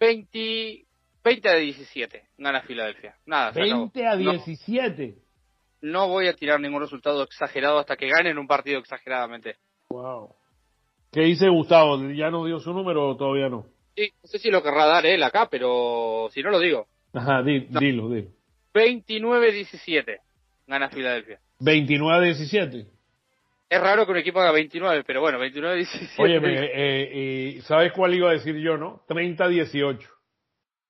Speaker 2: 20, 20 a 17 gana Filadelfia. Nada,
Speaker 1: 20 a 17.
Speaker 2: No, no, voy a tirar ningún resultado exagerado hasta que ganen un partido exageradamente.
Speaker 1: Wow. ¿Qué dice Gustavo? ¿Ya nos dio su número o todavía no?
Speaker 2: Sí, no sé si lo querrá dar él acá, pero si no lo digo.
Speaker 1: Ajá, di, no. dilo, dilo.
Speaker 2: 29-17 gana Filadelfia.
Speaker 1: 29-17.
Speaker 2: Es raro que un equipo haga 29, pero bueno, 29-17.
Speaker 1: Oye, eh, eh, ¿sabes cuál iba a decir yo, no? 30-18.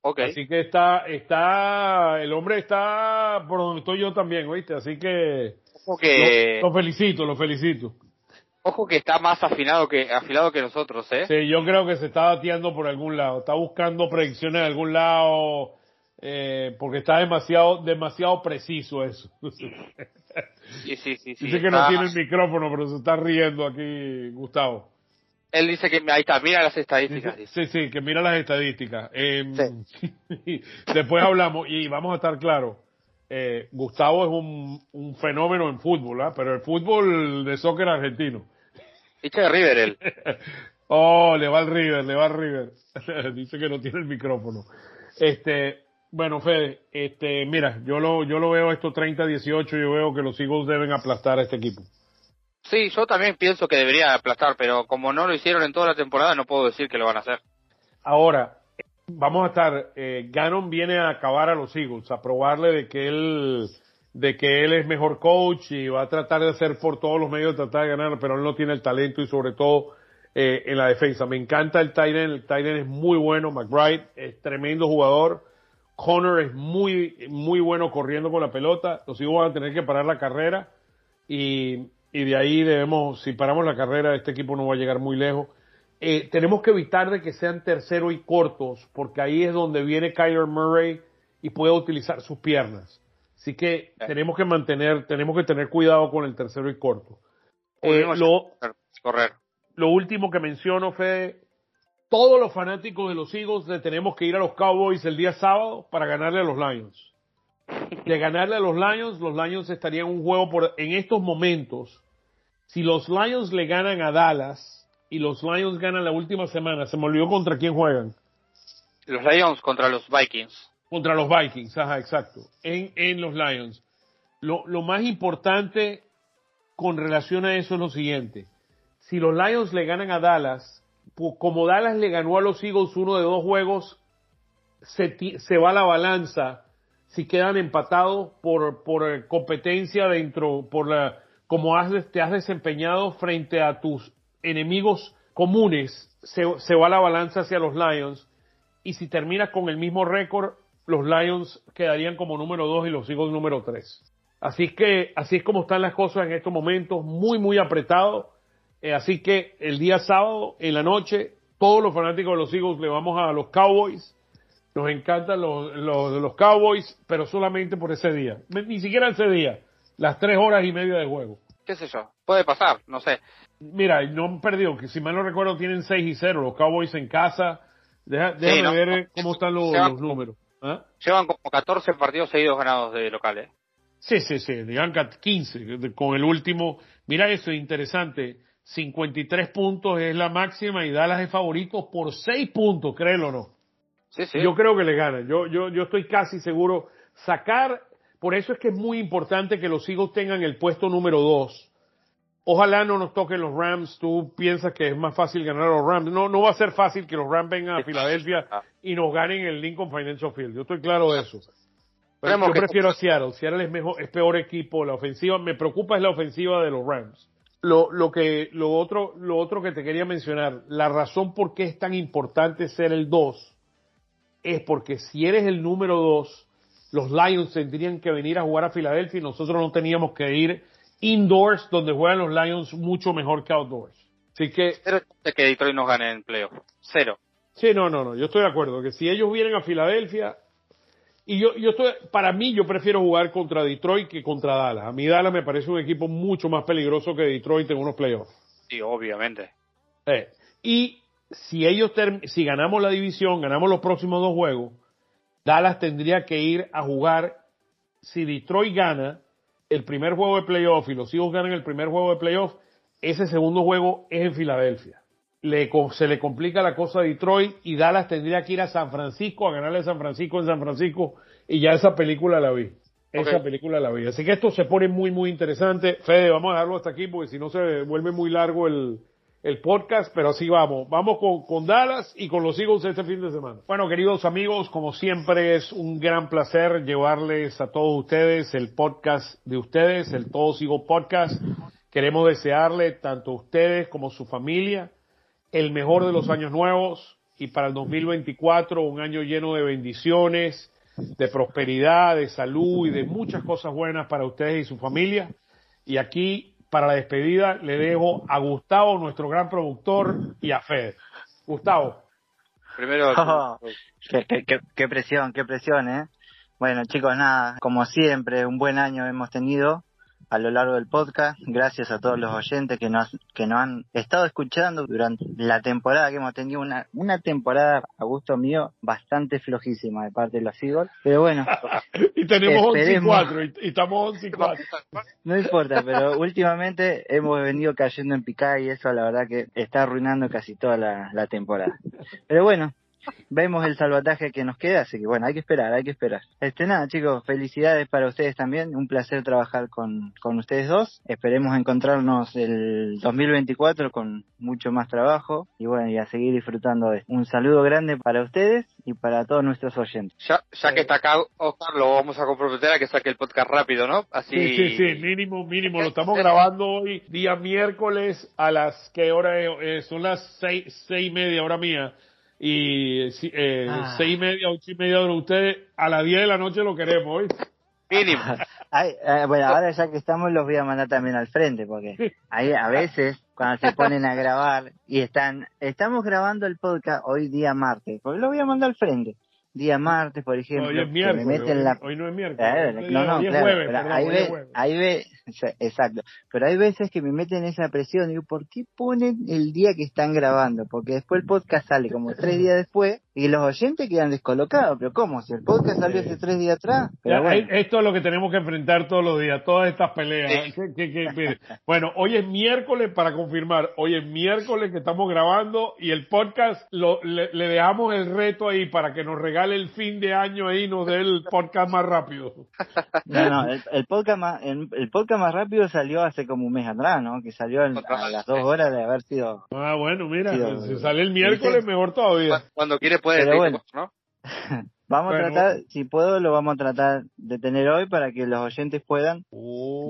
Speaker 2: Ok.
Speaker 1: Así que está, está, el hombre está por donde estoy yo también, ¿oíste? Así que,
Speaker 2: que...
Speaker 1: Lo, lo felicito, lo felicito.
Speaker 2: Ojo que está más afinado que afilado que nosotros, ¿eh?
Speaker 1: Sí, yo creo que se está bateando por algún lado, está buscando predicciones de algún lado, eh, porque está demasiado, demasiado preciso eso.
Speaker 2: Sí, sí, sí. sí
Speaker 1: dice que no tiene el micrófono, pero se está riendo aquí, Gustavo.
Speaker 2: Él dice que ahí está, mira las estadísticas.
Speaker 1: Sí, sí, sí que mira las estadísticas. Eh, sí. [laughs] después hablamos y vamos a estar claros. Eh, Gustavo es un, un, fenómeno en fútbol, ¿eh? pero el fútbol de soccer argentino.
Speaker 2: Dice de River él. [laughs]
Speaker 1: oh, le va al River, le va al River. [laughs] Dice que no tiene el micrófono. Este, bueno, Fede, este, mira, yo lo, yo lo veo esto 30-18, yo veo que los Eagles deben aplastar a este equipo.
Speaker 2: Sí, yo también pienso que debería aplastar, pero como no lo hicieron en toda la temporada, no puedo decir que lo van a hacer.
Speaker 1: Ahora, vamos a estar, eh, Gannon viene a acabar a los Eagles, a probarle de que él, de que él es mejor coach y va a tratar de hacer por todos los medios tratar de ganar, pero él no tiene el talento y sobre todo eh, en la defensa. Me encanta el Tyren, el Tyren es muy bueno, McBride es tremendo jugador, Connor es muy, muy bueno corriendo con la pelota, los Eagles van a tener que parar la carrera y, y de ahí debemos, si paramos la carrera, este equipo no va a llegar muy lejos. Eh, tenemos que evitar de que sean tercero y cortos, porque ahí es donde viene Kyler Murray y puede utilizar sus piernas. Así que tenemos que mantener, tenemos que tener cuidado con el tercero y corto.
Speaker 2: Eh, lo, correr.
Speaker 1: lo último que menciono, Fede, todos los fanáticos de los Eagles le tenemos que ir a los Cowboys el día sábado para ganarle a los Lions. De ganarle a los Lions, los Lions estarían en un juego por, en estos momentos. Si los Lions le ganan a Dallas, y los Lions ganan la última semana. Se me olvidó contra quién juegan.
Speaker 2: Los Lions contra los Vikings.
Speaker 1: Contra los Vikings, ajá, exacto. En, en los Lions. Lo, lo más importante con relación a eso es lo siguiente. Si los Lions le ganan a Dallas, como Dallas le ganó a los Eagles uno de dos juegos, se, se va la balanza si quedan empatados por, por competencia dentro, por la, como has, te has desempeñado frente a tus enemigos comunes, se, se, va la balanza hacia los Lions. Y si terminas con el mismo récord, los Lions quedarían como número 2 y los Eagles número 3. Así que, así es como están las cosas en estos momentos, muy, muy apretado. Eh, así que el día sábado, en la noche, todos los fanáticos de los Eagles le vamos a los Cowboys. Nos encantan los, los, los Cowboys, pero solamente por ese día. Ni siquiera ese día. Las tres horas y media de juego.
Speaker 2: ¿Qué sé yo? Puede pasar, no sé.
Speaker 1: Mira, no han perdido, que si mal no recuerdo tienen 6 y 0, los Cowboys en casa. Deja, déjame sí, no, ver cómo están los, llevan, los números. ¿Ah?
Speaker 2: Llevan como 14 partidos seguidos ganados de locales.
Speaker 1: Sí, sí, sí, llevan 15 con el último. Mira eso, interesante. 53 puntos es la máxima y Dallas es favorito por 6 puntos, créelo o no.
Speaker 2: Sí, sí.
Speaker 1: Yo creo que le ganan. Yo, yo, yo estoy casi seguro. Sacar, por eso es que es muy importante que los Eagles tengan el puesto número 2 Ojalá no nos toquen los Rams. Tú piensas que es más fácil ganar a los Rams. No, no va a ser fácil que los Rams vengan a [laughs] Filadelfia y nos ganen el Lincoln Financial Field. Yo estoy claro de eso. Pero yo prefiero a Seattle. Seattle es, mejor, es peor equipo. La ofensiva, me preocupa es la ofensiva de los Rams. Lo, lo que, lo otro, lo otro que te quería mencionar, la razón por qué es tan importante ser el 2 es porque si eres el número 2, los Lions tendrían que venir a jugar a Filadelfia y nosotros no teníamos que ir indoors, donde juegan los Lions, mucho mejor que outdoors. Así que.
Speaker 2: Cero de que Detroit nos gane en playoff. Cero.
Speaker 1: Sí, no, no, no. Yo estoy de acuerdo que si ellos vienen a Filadelfia, y yo, yo estoy, para mí, yo prefiero jugar contra Detroit que contra Dallas. A mí Dallas me parece un equipo mucho más peligroso que Detroit en unos playoffs.
Speaker 2: Sí, obviamente.
Speaker 1: Eh, y si ellos, si ganamos la división, ganamos los próximos dos juegos, Dallas tendría que ir a jugar, si Detroit gana el primer juego de playoff y los hijos ganan el primer juego de playoff, ese segundo juego es en Filadelfia. Le, se le complica la cosa a Detroit y Dallas tendría que ir a San Francisco a ganarle a San Francisco en San Francisco y ya esa película la vi. Esa película la vi. Así que esto se pone muy, muy interesante. Fede, vamos a dejarlo hasta aquí porque si no se vuelve muy largo el, el podcast, pero así vamos. Vamos con, con, Dallas y con los Eagles este fin de semana. Bueno, queridos amigos, como siempre es un gran placer llevarles a todos ustedes el podcast de ustedes, el Todos Eagles Podcast. Queremos desearle tanto a ustedes como a su familia el mejor de los años nuevos y para el 2024 un año lleno de bendiciones, de prosperidad, de salud y de muchas cosas buenas para ustedes y su familia. Y aquí para la despedida le dejo a Gustavo, nuestro gran productor, y a Fede. Gustavo.
Speaker 2: Primero. [laughs]
Speaker 4: qué, presión, qué presión, ¿eh? Bueno, chicos, nada, como siempre, un buen año hemos tenido a lo largo del podcast. Gracias a todos los oyentes que nos, que nos han estado escuchando durante la temporada que hemos tenido. Una, una temporada, a gusto mío, bastante flojísima de parte de los Eagles. Pero bueno. [laughs]
Speaker 1: y tenemos 11 y 4 y, estamos 11 y 4.
Speaker 4: no importa, pero últimamente hemos venido cayendo en picada y eso la verdad que está arruinando casi toda la, la temporada. Pero bueno, vemos el salvataje que nos queda, así que bueno, hay que esperar, hay que esperar. Este nada, chicos, felicidades para ustedes también, un placer trabajar con, con ustedes dos. Esperemos encontrarnos el 2024 con mucho más trabajo y bueno, y a seguir disfrutando de Un saludo grande para ustedes y para todos nuestros oyentes.
Speaker 2: Ya, ya que está acá Oscar, lo vamos a comprometer a que saque el podcast rápido, ¿no?
Speaker 1: Así... Sí, sí, sí, mínimo, mínimo. Lo estamos grabando hoy, día miércoles, a las, ¿qué hora es? son las seis, seis y media, hora mía y eh, ah. seis y media, ocho y media de ustedes, a las diez de la noche lo queremos, hoy.
Speaker 2: Mínimo. [laughs]
Speaker 4: Eh, bueno, ahora ya que estamos los voy a mandar también al frente, porque ahí a veces cuando se ponen a grabar y están, estamos grabando el podcast hoy día martes, porque lo voy a mandar al frente día martes, por ejemplo,
Speaker 1: hoy, es miércoles,
Speaker 4: me meten la...
Speaker 1: hoy, no es miércoles. no,
Speaker 4: no, claro, jueves, pero ahí, ve, ahí ve, exacto, pero hay veces que me meten esa presión, digo, ¿por qué ponen el día que están grabando? Porque después el podcast sale como tres días después y los oyentes quedan descolocados, pero ¿cómo? Si el podcast salió hace tres días atrás. Pero bueno.
Speaker 1: Esto es lo que tenemos que enfrentar todos los días, todas estas peleas. bueno, hoy es miércoles, para confirmar, hoy es miércoles que estamos grabando y el podcast lo, le, le dejamos el reto ahí para que nos regale el fin de año ahí nos dé el podcast más rápido. [laughs]
Speaker 4: No, no, el, podcast más, el, podcast más rápido salió hace como un mes atrás, ¿no? Que salió a las dos horas de haber sido.
Speaker 1: Ah, bueno, mira, si sale el miércoles, mejor todavía.
Speaker 2: Cuando quiere puede Pero bueno, ¿no? [laughs]
Speaker 4: Vamos a tratar, si puedo, lo vamos a tratar de tener hoy para que los oyentes puedan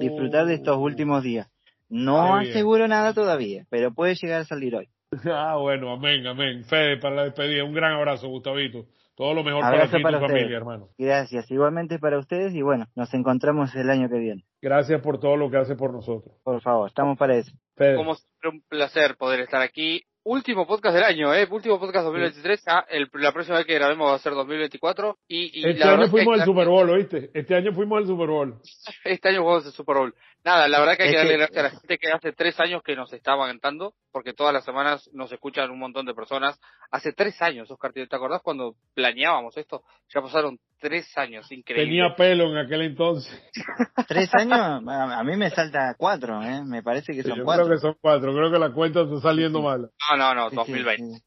Speaker 4: disfrutar de estos últimos días. No aseguro nada todavía, pero puede llegar a salir hoy. [laughs]
Speaker 1: Ah, bueno, amén, amén. Fede, para la despedida, un gran abrazo, Gustavito. Todo lo mejor para ti y tu familia, hermano.
Speaker 4: Gracias, igualmente para ustedes y bueno, nos encontramos el año que viene.
Speaker 1: Gracias por todo lo que hace por nosotros.
Speaker 4: Por favor, estamos para eso.
Speaker 2: Como siempre, un placer poder estar aquí último podcast del año, ¿eh? Último podcast 2023. Ah, el, la próxima vez que grabemos va a ser 2024. Y,
Speaker 1: y este año fuimos al Super Bowl, ¿oíste? Este año fuimos al Super Bowl. [laughs]
Speaker 2: Este año jugamos al Super Bowl. Nada, la verdad que hay que darle gracias a la gente que hace tres años que nos está aguantando, porque todas las semanas nos escuchan un montón de personas. Hace tres años, Oscar, ¿te acordás cuando planeábamos esto? Ya pasaron tres años, increíble.
Speaker 1: Tenía pelo en aquel entonces. [laughs]
Speaker 4: ¿Tres años? A mí me salta cuatro, ¿eh? Me parece que son
Speaker 1: yo
Speaker 4: cuatro.
Speaker 1: creo que son cuatro, creo que la cuenta está saliendo mal.
Speaker 2: No, no, no, 2020.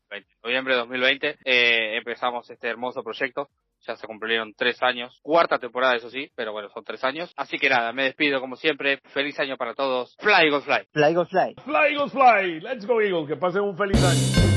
Speaker 2: Noviembre de 2020 eh, empezamos este hermoso proyecto ya se cumplieron tres años, cuarta temporada eso sí, pero bueno, son tres años. Así que nada, me despido como siempre, feliz año para todos, Fly Eagles Fly.
Speaker 4: Fly Eagles Fly.
Speaker 1: Fly Eagles Fly, let's go Eagles, que pasen un feliz año.